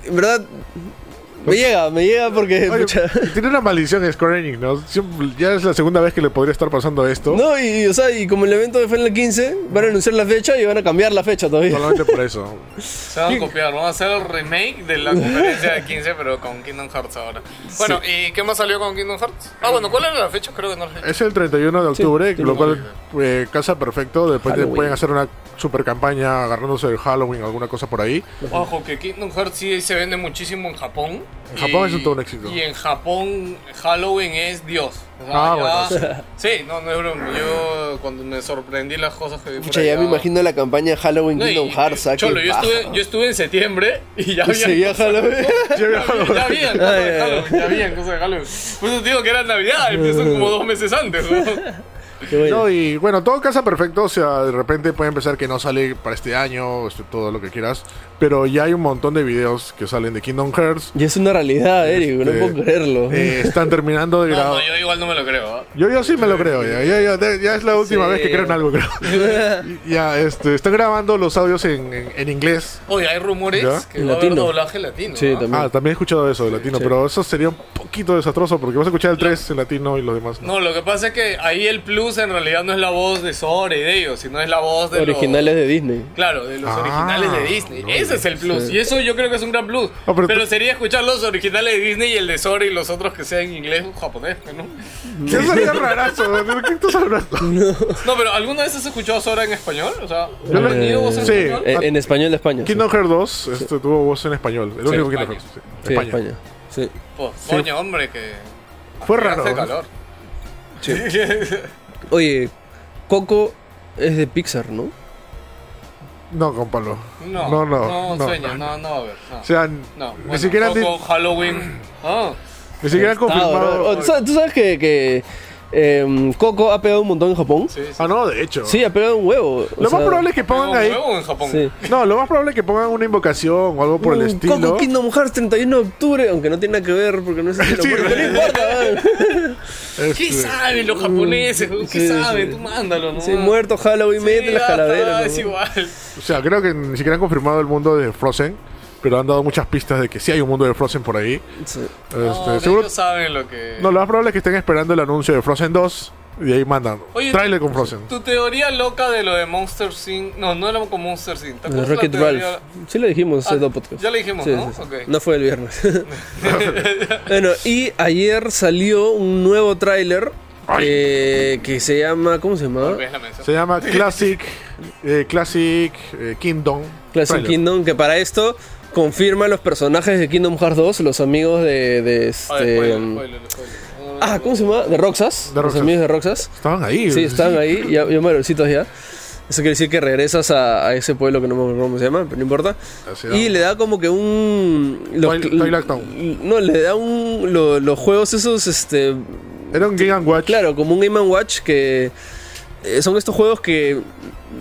En verdad, me llega, me llega porque... Oye, pucha, tiene una maldición Square Enix, ¿no? Siempre- ya es la segunda vez que le podría estar pasando esto. no, y, o sea, y como el evento de Final 15, van a anunciar la fecha y van a cambiar la fecha todavía. Solamente por eso. (laughs) Se van a copiar, van a hacer el remake de la conferencia de 15, pero con Kingdom Hearts ahora. Bueno, ¿y qué más salió con Kingdom Hearts? Ah, bueno, ¿cuál era la fecha? Creo que no la Es el 31 de octubre, sí, lo cual eh, casa perfecto. Después de- pueden hacer una super campaña agarrándose del Halloween, alguna cosa por ahí. Ojo, que Kingdom Hearts sí se vende muchísimo en Japón. En Japón Y- es todo un éxito. Y en Japón Halloween es Dios. O sea, Ah, ya- (laughs) Sí, no, no es broma. Yo cuando me sorprendí las cosas que vi Pucha, ya allá- me imagino la campaña Halloween No, y- Kingdom Hearts. ¿ah? Cholo, yo estuve, yo estuve en septiembre y ya había seguía Halloween. (laughs) Ya había Halloween. Ya habían cosas de Halloween, ya habían cosas de Halloween. Por eso te digo que era Navidad, empiezan como dos meses antes. ¿no? (laughs) Qué bueno. No, y bueno, todo casa perfecto. O sea, de repente puede empezar que no sale para este año, este, todo lo que quieras. Pero ya hay un montón de videos que salen de Kingdom Hearts. Y es una realidad, Eric, no Eh, puedo creerlo. eh, están terminando de (laughs) No, grabar. no, yo igual no me lo creo. ¿ah? Yo, yo sí me lo creo, ya, ya, ya, ya es la última Sí. vez que creo en algo, creo. (laughs) ya, este, están grabando los audios en, en, en inglés. Oye, hay rumores ¿Ya? que va a haber Latino. doblaje latino. Sí, ¿ah? también. Ah, también he escuchado eso de latino, Sí. pero eso sería un poquito desastroso porque vas a escuchar el 3 en latino y los demás no. No, lo que pasa es que ahí el plus en realidad no es la voz de Sora y de ellos, sino es la voz de Originales los... de Disney. Claro, de los Ah, originales de Disney. no, Ese es el plus. sí. Y eso yo creo que es un gran plus. No, pero sería escuchar los originales de Disney y el de Sora y los otros que sean en inglés o japonés, ¿no? ¿Qué sería rarazo? ¿De qué estás hablando? No, pero ¿alguna vez has escuchado Sora en español? O sea, ¿has tenido voz en sí. español? Eh, en español de España. sí. Kingdom Hearts 2 este, tuvo voz en español. El Sí, único Kingdom España. Hearts. sí, España. España. Sí. Pues, coño, hombre, que... Fue raro. Hace calor. (laughs) Oye, Coco es de Pixar, ¿no? No, compalo. No, No, no, no, no. sueña, no, no a haber. No, O sea, no. ni Bueno, siquiera, Coco, Halloween. Ah, ni siquiera bro. confirmado. Oh, ¿tú sabes, tú sabes que, que em, Coco ha pegado un montón en Japón? sí, sí. Ah, no, de hecho. Sí, ha pegado un huevo. o Lo más sea, probable es que ¿Pongan ahí. huevo en Japón? Sí. No, lo más probable es que pongan una invocación o algo por el un estilo. Coco Kingdom Hearts 31 de octubre, aunque no tiene nada que ver porque no es estilo, (laughs) Sí, pero no importa. man. ¿Qué Este, saben los japoneses? ¿Qué Sí, saben? sí. Tú mándalo, ¿no? Sí, muerto Halloween, mete las ajá, calaveras. Es ¿no? igual. O sea, creo que ni siquiera han confirmado el mundo de Frozen, pero han dado muchas pistas de que sí hay un mundo de Frozen por ahí. Sí. Este, No, seguro, ellos saben lo que... no, lo más probable es que estén esperando el anuncio de Frozen 2 Y ahí mandan. Oye, Trailer con Frozen. Tu teoría loca de lo de Monster Inc. No, no era con Monster Inc. ¿Te Rocket? Ralph. Sí le dijimos Ah, hace dos podcasts. ya le dijimos, Sí, ¿no? sí. No fue el viernes. (laughs) (laughs) bueno, y ayer salió un nuevo tráiler eh, que se llama... ¿Cómo se llama? Se llama Classic, eh, Classic eh, Kingdom. Classic Trailer. Kingdom, que para esto confirma los personajes de Kingdom Hearts 2, los amigos de... de Ah, este, spoiler, um, spoiler, spoiler. ah, ¿cómo se llama? De Roxas. De Los Roxas. amigos de Roxas. Estaban ahí. Sí, están ahí, ya, ya mayorcitos ya. Eso quiere decir que regresas a, a ese pueblo que no me acuerdo cómo se llama, pero no importa. Así Y es. le da como que un... los- Twilight- Twilight Town. No, le da un... lo- los juegos esos, este... Era un Game and Watch. Claro, como un Game Watch que... eh, son estos juegos que...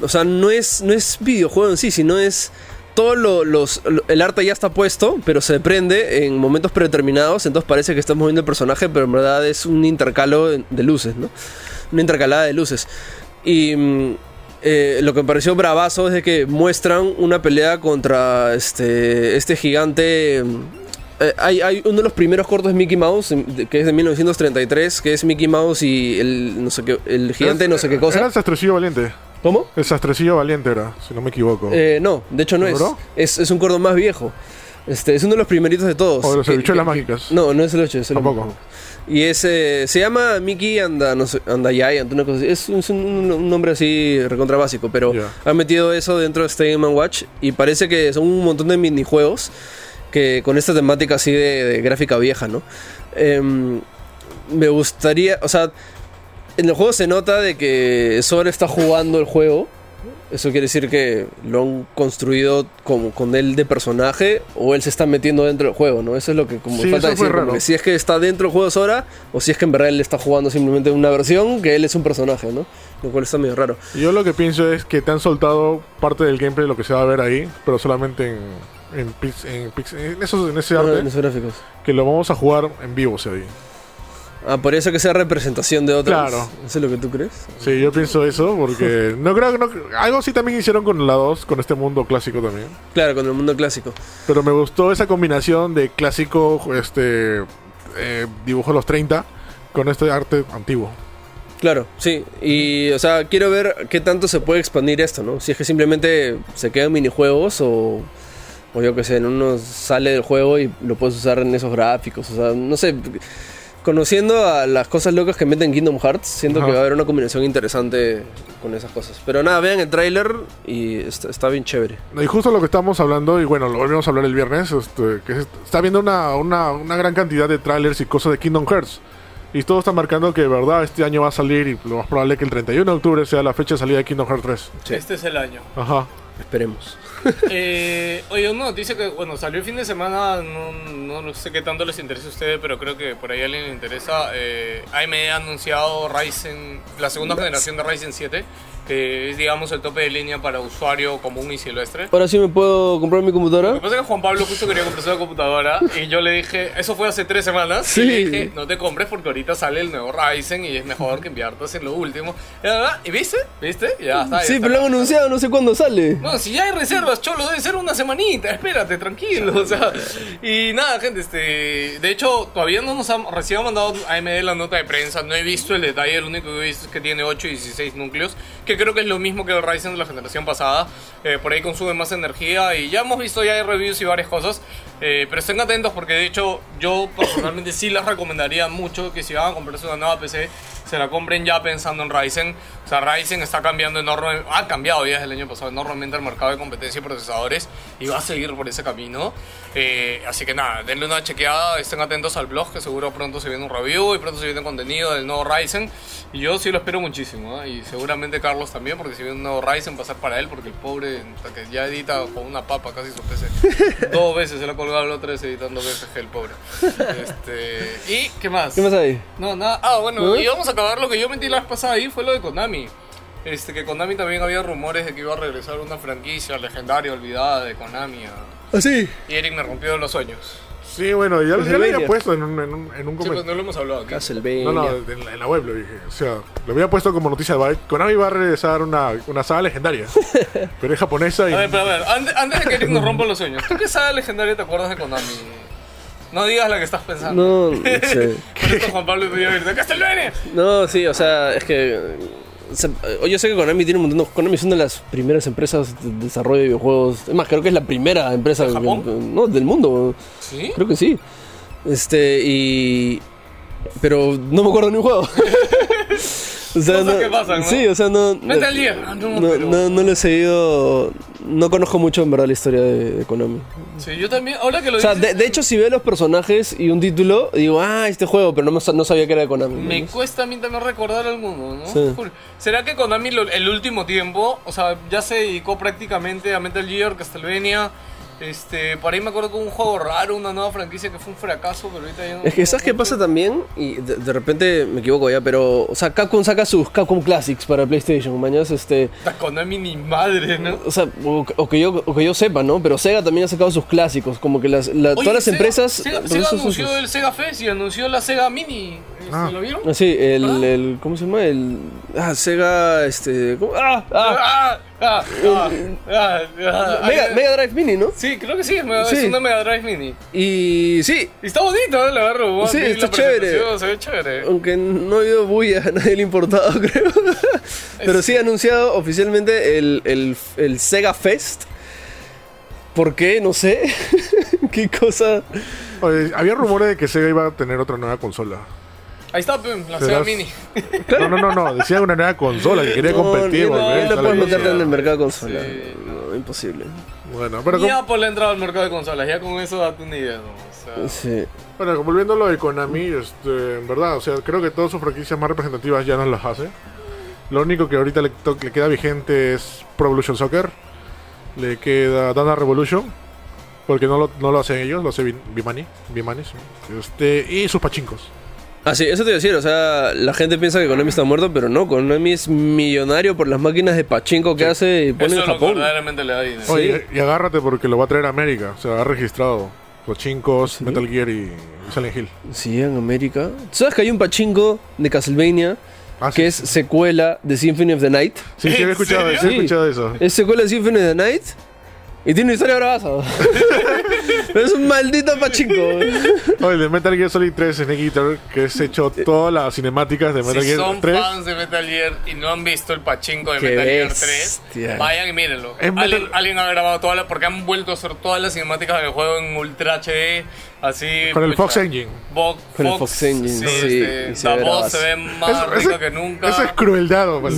O sea, no es, no es videojuego en sí, sino es... Todo lo- los, lo- el arte ya está puesto, pero se prende en momentos predeterminados, entonces parece que estamos viendo el personaje, pero en verdad es un intercalo de luces, ¿no? Una intercalada de luces. Y mm, eh, lo que me pareció bravazo es de que muestran una pelea contra este, este gigante. mm, eh, hay, hay uno de los primeros cortos de Mickey Mouse, que es de 1933, que es Mickey Mouse y el, no sé qué, el gigante no sé qué Era cosa. el sastrecillo valiente. ¿Cómo? El sastrecillo valiente era, si no me equivoco. Eh, no, de hecho no es. Es. Es un corto más viejo. Este, es uno de los primeritos de todos. o de las Que- habichuelas mágicas. No, no es el 8, es el Tampoco. mismo. Y es, eh, se llama Mickey and the, no sé, and the Giant, una cosa así. Es, un- un, un nombre así recontra básico, pero Ya. han metido eso dentro de este Game Watch y parece que son un montón de minijuegos que con esta temática así de, de gráfica vieja, ¿no? Em, me gustaría, o sea, en el juego se nota de que Sora está jugando el juego. Eso quiere decir que lo han construido como con él de personaje o él se está metiendo dentro del juego, ¿no? Eso es lo que como Sí, falta decir, como raro. que si es que está dentro del juego Sora o si es que en verdad él está jugando simplemente una versión que él es un personaje, ¿no? Lo cual está medio raro. Yo lo que pienso es que te han soltado parte del gameplay de lo que se va a ver ahí, pero solamente en, en, en, esos- en ese Ah, arte, en esos gráficos. que lo vamos a jugar en vivo, se ve. Ah, por eso que sea representación de otros. Claro. ¿Eso es lo que tú crees? Sí, yo pienso eso, porque (laughs) no creo que no, algo así también hicieron con la 2, con este mundo clásico también. Claro, con el mundo clásico. Pero me gustó esa combinación de clásico, este eh, dibujo de los 30, con este arte antiguo. Claro, sí. Y, o sea, quiero ver qué tanto se puede expandir esto, ¿no? Si es que simplemente se quedan minijuegos o, o yo qué sé, en uno sale del juego y lo puedes usar en esos gráficos. O sea, no sé. Conociendo a las cosas locas que meten Kingdom Hearts, siento Ajá. que va a haber una combinación interesante con esas cosas. Pero nada, vean el tráiler y está, está bien chévere. Y justo lo que estamos hablando, y bueno, lo volvimos a hablar el viernes, este, que está viendo una, una, una gran cantidad de trailers y cosas de Kingdom Hearts. Y todo está marcando que de verdad este año va a salir y lo más probable es que el 31 de octubre sea la fecha de salida de Kingdom Hearts 3. Sí. Este es el año. Ajá. Esperemos. (laughs) Eh, oye, una noticia que, bueno, salió el fin de semana, no, no, sé qué tanto les interesa a ustedes, pero creo que por ahí a alguien le interesa. Eh, AMD ha anunciado Ryzen, la segunda generación de Ryzen 7, que es, digamos, el tope de línea para usuario común y silvestre. Ahora sí me puedo comprar mi Lo computadora. que pasa es que Juan Pablo justo quería comprarse una computadora y yo le dije, eso fue hace tres semanas, Sí. y le dije, no te compres porque ahorita sale el nuevo Ryzen y es mejor que inviertas en lo último. Y, la verdad, ¿y viste? ¿Viste? Ya está. ya Sí, está. pero lo han anunciado, no sé cuándo sale. No, si ya hay reservas, cholo, debe ser una semanita, espérate, tranquilo, o sea, y nada, gente, este, de hecho, todavía no nos han, recién han mandado AMD la nota de prensa, no he visto el detalle, lo único que he visto es que tiene 8 y 16 núcleos, que creo que es lo mismo que el Ryzen de la generación pasada, eh, por ahí consume más energía, y ya hemos visto ya hay reviews y varias cosas, eh, pero estén atentos porque de hecho yo personalmente sí les recomendaría mucho que si van a comprarse una nueva PC, se la compren ya pensando en Ryzen. O sea, Ryzen está cambiando enormemente, ha cambiado ya desde el año pasado enormemente el mercado de competencia y procesadores y va a seguir por ese camino. Eh, así que nada, denle una chequeada, estén atentos al blog que seguro pronto se viene un review y pronto se viene contenido del nuevo Ryzen. Y yo sí lo espero muchísimo, ¿eh? y seguramente Carlos también, porque si viene un nuevo Ryzen ser para él, porque el pobre que ya edita con una papa casi su PC. (laughs) Dos veces se lo ha colgado el otro editando veces el pobre. (laughs) Este, ¿Y qué más? ¿Qué más hay? No, nada. Ah, bueno, ¿No? íbamos a acabar lo que yo metí la vez pasada ahí fue lo de Konami. Este, que Konami también había rumores de que iba a regresar una franquicia legendaria olvidada de Konami. ¿Ah, sí? Y Eric me rompió los sueños. Sí, bueno, ya, ya lo había puesto en un, en un, en un Sí, pues comentario. no lo hemos hablado aquí. Castlevania. No, no, en la, en la web lo dije. O sea, lo había puesto como noticia de Byte. Konami va a regresar una, una saga legendaria. (laughs) pero es japonesa y. A ver, pero a ver, antes, antes de que Eric nos rompa los sueños, ¿tú qué saga legendaria te acuerdas de Konami? No digas la que estás pensando. No, (laughs) no sé. Por Juan Pablo pidió irse. ¡Castlevania! No, sí, o sea, es que. O sea, yo sé que Konami tiene un montón. de- Konami es una de las primeras empresas de desarrollo de videojuegos. Es más, creo que es la primera empresa. ¿De Japón? que- no, del mundo. ¿Sí? Creo que sí. Este, y. Pero no me acuerdo ni un juego. (laughs) o sea, Cosas no, que pasan, ¿no? Sí, o sea, no. Metal Gear. Ah, no, No, no, no lo he seguido. No conozco mucho en verdad la historia de, de Konami. Sí, yo también. Ahora que lo O sea, dices, de, de hecho, si veo los personajes y un título, digo, ah, este juego, pero no, me no sabía que era de Konami. Me cuesta a mí también recordar alguno, ¿no? Sí. ¿Será que Konami el último tiempo, o sea, ya se dedicó prácticamente a Metal Gear, Castlevania? Este, por ahí me acuerdo que hubo un juego raro, una nueva franquicia que fue un fracaso, pero ahorita ya no. Es que, ¿sabes qué pasa también? Y de, de repente me equivoco ya, pero. O sea, Capcom saca sus Capcom Classics para PlayStation, mañana este. Konami ni madre, ¿no? O sea, o, o que yo, o que yo sepa, ¿no? Pero Sega también ha sacado sus clásicos. Como que las, la- Oye, todas las Sega- empresas. Sega, Sega sus- anunció el Sega Fest y anunció la Sega Mini. Ah. ¿Lo vieron? Ah, sí, el, ¿Ah? el. ¿Cómo se llama? El. Ah, Sega. Este. ¿cómo? ¡Ah! ¡Ah! Ah, ah, ah, ah, ah, Mega, Mega Drive Mini, ¿no? Sí, creo que sí, es Sí. una Mega Drive Mini. Y sí, Y está bonito, ¿eh? La agarro. Sí, vi está chévere. Se ve chévere. aunque no ha habido bulla, (laughs) a nadie le ha importado, (laughs) creo. Pero sí ha anunciado oficialmente el, el, el Sega Fest. ¿Por qué? No sé. (laughs) ¿Qué cosa? Oye, había rumores de que Sega iba a tener otra nueva consola. Ahí está, pum, la Sega Mini. No, no, no, no. Decía una nueva consola que quería No, competir. ni no tal puedes meterte en el mercado de consola. Sí. No, imposible. Bueno, pero, como- Apple ha entrado al mercado de consolas, ya con eso date una idea, ¿no? O sea, Sí. bueno, volviendo a lo de Konami, este, en verdad, o sea, creo que todas sus franquicias más representativas ya no las hace. Lo único que ahorita le, to- le queda vigente es Pro Evolution Soccer. Le queda Dana Revolution. Porque no lo, no lo hacen ellos, lo hace Bi- Bimani. Bimani sí. este, y sus pachincos. Ah, sí, eso te iba a decir, o sea, la gente piensa que Konami está muerto, pero no, Konami es millonario por las máquinas de pachinko que hace y pone eso en es lo que verdaderamente le da dinero. Sí. Oye, y agárrate porque lo va a traer a América. O sea, ha registrado pachincos, Metal Gear y Silent Hill. Sí, en América. ¿Sabes que hay un pachinko de Castlevania Ah, que sí. es secuela de Symphony of the Night? Sí, sí, ¿En había escuchado, sí, he Sí. escuchado eso. Es secuela de Symphony of the Night y tiene una historia bravaza. (laughs) Es un maldito pachinko. Oye, de Metal Gear Solid 3 Snake Eater, que es hecho todas las cinemáticas de Metal Si Gear son 3. fans de Metal Gear y no han visto el pachinko de Qué Metal Gear bestia. 3, vayan y mírenlo. Alguien, alguien ha grabado todas las, porque han vuelto a hacer todas las cinemáticas del juego en Ultra HD, así. Con el pucha. Fox Engine. Bo- Con el Fox Engine, sí, este, y se la voz se ve más rica que nunca. Eso es crueldad. Sí,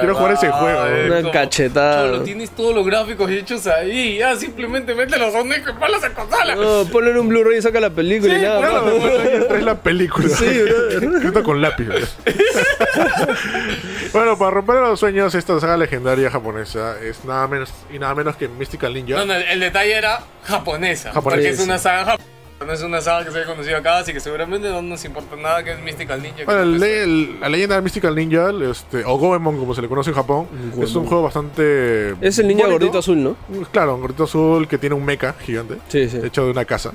Quiero jugar ese juego. eh, Una cachetada. Cholo, tienes todos los gráficos hechos ahí. Ya simplemente mete los sonidos y ponlos en consola. No, ponle en un Blu-ray y saca la película y Sí, nada Claro, más. Metal Gear 3 la película. Sí. Escrito (laughs) con lápiz. bueno, para romper los sueños, esta saga legendaria japonesa es nada menos y nada menos que Mystical Ninja. No, no, el detalle era japonesa. Japonesa, porque es una saga japonesa. No es una saga que se haya conocido acá, así que seguramente no nos importa nada que es Mystical Ninja. Bueno, no el- el- la leyenda de Mystical Ninja, este, o Goemon como se le conoce en Japón, es un juego bastante. Es el niño bonito. gordito azul, ¿no? Claro, un gordito azul que tiene un mecha gigante, Sí, sí. hecho de una casa.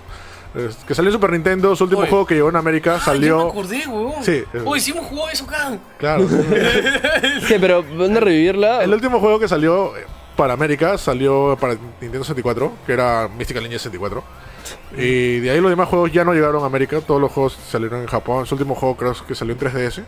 Es- que salió en Super Nintendo, su último Oye. juego que llegó en América Ah, ya salió. me acordé, weón. Sí. Uy, sí hemos jugado eso acá. Claro. (laughs) ¿Qué, pero a revivirla? el último juego que salió eh, para América salió para Nintendo 64, que era Mystical Ninja 64. Y de ahí los demás juegos ya no llegaron a América, todos los juegos salieron en Japón. Su último juego creo que salió en 3DS.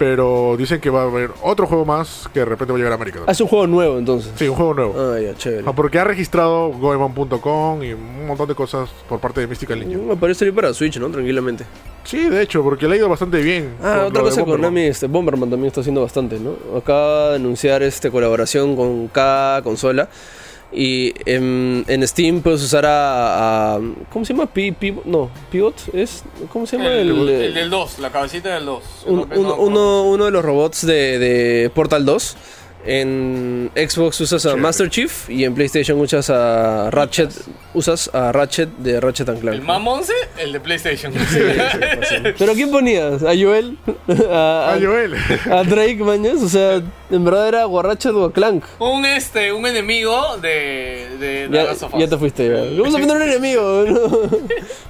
Pero dicen que va a haber otro juego más que de repente va a llegar a América. también. Hace un juego nuevo entonces. Sí, un juego nuevo. Ah, ya, chévere. Ah, porque ha registrado Goemon.com y un montón de cosas por parte de Mystical Ninja. Me parece salir para Switch, ¿no? Tranquilamente. Sí, de hecho, porque le ha ido bastante bien. Ah, con otra lo de cosa, Bomberman. Konami, este, Bomberman también está haciendo bastante, ¿no? Acaba de anunciar este, colaboración con cada consola. Y en, en Steam puedes usar a, a- ¿Cómo se llama? Pi- Pivot- no, Pivot es. ¿Cómo se llama? El, El, el del 2, la cabecita del 2. un- un- uno, uno de los robots de, de Portal 2. En Xbox usas a Chévere. Master Chief y en PlayStation usas a Ratchet. Usas a Ratchet de Ratchet and Clank. El más 11, el de PlayStation. (laughs) ¿Pero quién ponías? (laughs) ¿A Joel? ¿A, Ah, Joel. a Drake, mañas? O sea, en verdad era o a Ratchet o a Clank. un este, un enemigo de, de The Ya, Last of Us. ya te fuiste. Ya. (laughs) Vamos a poner un enemigo. ¿no?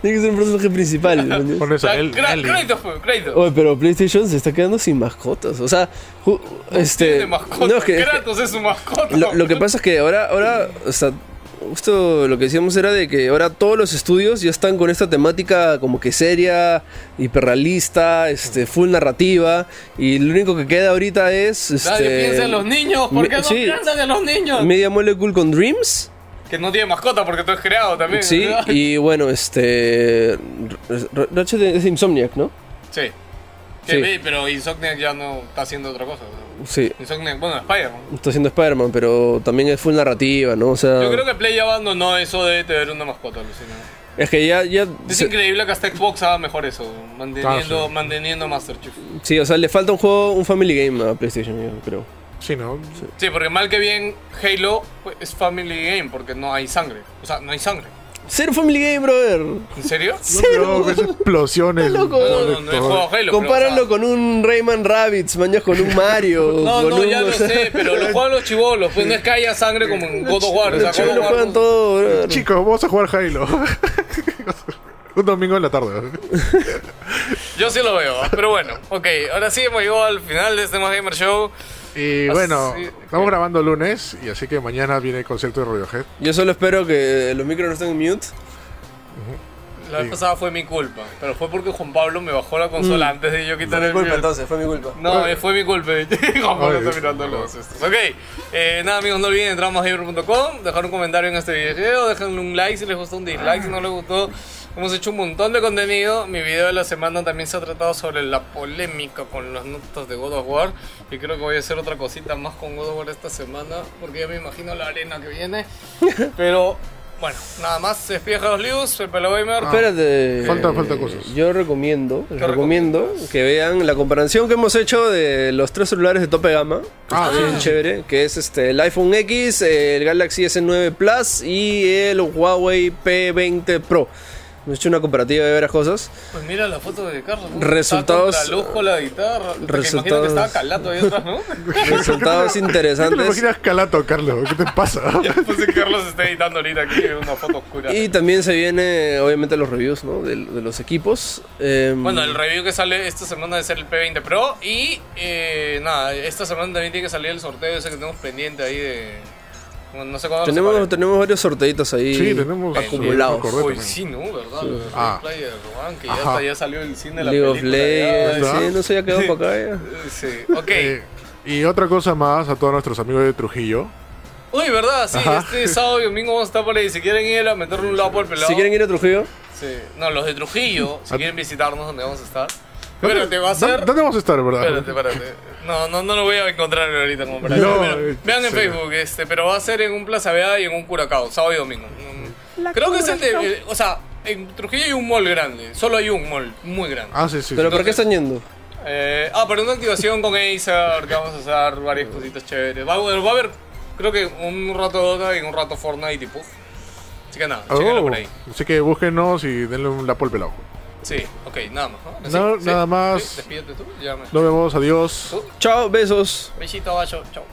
Tiene que ser un personaje principal. Con eso, él- Kratos fue, Kratos. Oye, pero PlayStation se está quedando sin mascotas. O sea, ju- este. No, es que- Kratos es su mascota. lo, lo que pasa es que ahora, ahora o sea, justo lo que decíamos era de que ahora todos los estudios ya están con esta temática como que seria, hiperrealista, este, full narrativa, y lo único que queda ahorita es... Este, Nadie piensa en los niños. ¿Por qué no sí. piensan en los niños? Media Molecule con Dreams. Que no tiene mascota porque tú has creado también. Sí, ¿verdad? y bueno, este... Ratchet es Insomniac, ¿no? Sí. Sí. pero Insomniac ya no está haciendo otra cosa. Sí, Insomniac, bueno, Spider-Man. está haciendo Spider-Man, pero también es full narrativa, ¿no? O sea, Yo creo que Play ya abandonó eso de tener una mascota, Lucina. es que ya... ya Es se- increíble que hasta Xbox haga mejor eso, manteniendo, Ah, sí. manteniendo Master Chief. sí, o sea, le falta un juego, un Family Game a PlayStation, yo creo. Sí, ¿no? Sí, porque mal que bien Halo pues, es Family Game porque no hay sangre. O sea, no hay sangre. Cero Family Game, brother. ¿En serio? No, ves explosiones. loco. No, no, no he jugado Halo. pero, Compáralo con un Rayman Rabbids, mañas con un Mario. (laughs) No, con no, un, ya lo sé, pero lo juegan los chivolos. Pues no es que haya sangre como en God of War. O sea, Los War- juegan todo. Chicos, vamos a jugar Halo. (laughs) Un domingo en la tarde. Yo sí lo veo, pero bueno, ok, ahora sí hemos llegado al final de este Más Gamer Show. Y bueno, Así- estamos grabando lunes y así que mañana viene el concierto de Radiohead. Yo solo espero que los micros no estén en mute. La vez Sí. pasada fue mi culpa, pero fue porque Juan Pablo me bajó la consola antes de yo quitar el mute. fue mi culpa. No, fue mi culpa. (laughs) Juan Pablo está mirando los estos. Ok, eh, nada amigos, no olviden entrar a dejar un comentario en este video, déjenle un like si les gustó, un dislike si no les gustó. Hemos hecho un montón de contenido. Mi video de la semana también se ha tratado sobre la polémica con las notas de God of War. Y creo que voy a hacer otra cosita más con God of War esta semana, porque ya me imagino la arena que viene. (laughs) Pero bueno, nada más. Se despide Jados Lius, soy Pelo Gamer. Espérate. Falta- eh, falta cosas. Yo recomiendo, les ¿Qué recomiendo que vean la comparación que hemos hecho de los tres celulares de tope gama. Ah, Está bien chévere, que es este el iPhone X, el Galaxy S9 Plus y el Huawei P20 Pro. Hemos hecho una comparativa de varias cosas. Pues mira la foto de Carlos. ¿no? Resultados- Está luz con la guitarra. Resultados... que estaba calato ahí atrás, ¿no? (laughs) (laughs) Resultados ¿Qué te interesantes. imaginas calato, Carlos? ¿Qué te pasa? (laughs) Pues que Carlos está editando ahorita aquí una foto oscura. Y también se viene, obviamente, los reviews ¿no? de, de los equipos. Em, Bueno, el review que sale esta semana debe ser el P20 Pro. Y eh, nada, esta semana también tiene que salir el sorteo ese que tenemos pendiente ahí de. No sé cuándo tenemos, tenemos varios sorteitos ahí Sí, tenemos acumulados. sí, sí, ¿no? ¿Verdad? El Ah. Player One, que ya, está, ya salió el cine de la League of película. Legends, sí, no sé, ya quedó para acá ya. Sí, ok. Eh, y otra cosa más a todos nuestros amigos de Trujillo. Uy, ¿verdad? Sí, Ajá. este sábado y domingo vamos a estar por ahí. Si quieren ir a meterle un lado por el pelado. Si quieren ir a Trujillo, Sí. No, los de Trujillo, si Ah. quieren visitarnos donde vamos a estar. ¿Dónde- Espérate, va a ser. ¿Dónde vamos a estar, verdad? Espérate, espérate. No, no, no lo voy a encontrar ahorita como para No, Pero eh, Vean en sí. Facebook, este, pero va a ser en un Plaza Vea y en un Curacao, sábado y domingo. Creo que es el de. eh, o sea, en Trujillo hay un mall grande. Solo hay un mall muy grande. Ah, sí, sí. ¿pero sí. por qué están yendo? Eh, ah, pero una activación con Acer, que vamos a hacer varias cositas chéveres. Va, a haber- va a haber, creo que un rato Dota y un rato Fortnite y Pug. Así que nada, chéquenlo Oh, por ahí. así que búsquenos y denle un lapo al pelado. Sí, ok, nada más. ¿no? No, nada más. Sí, despídete tú, ya me. Nos vemos, adiós. ¿Tú? Chao, besos. Besito, bacho, chao.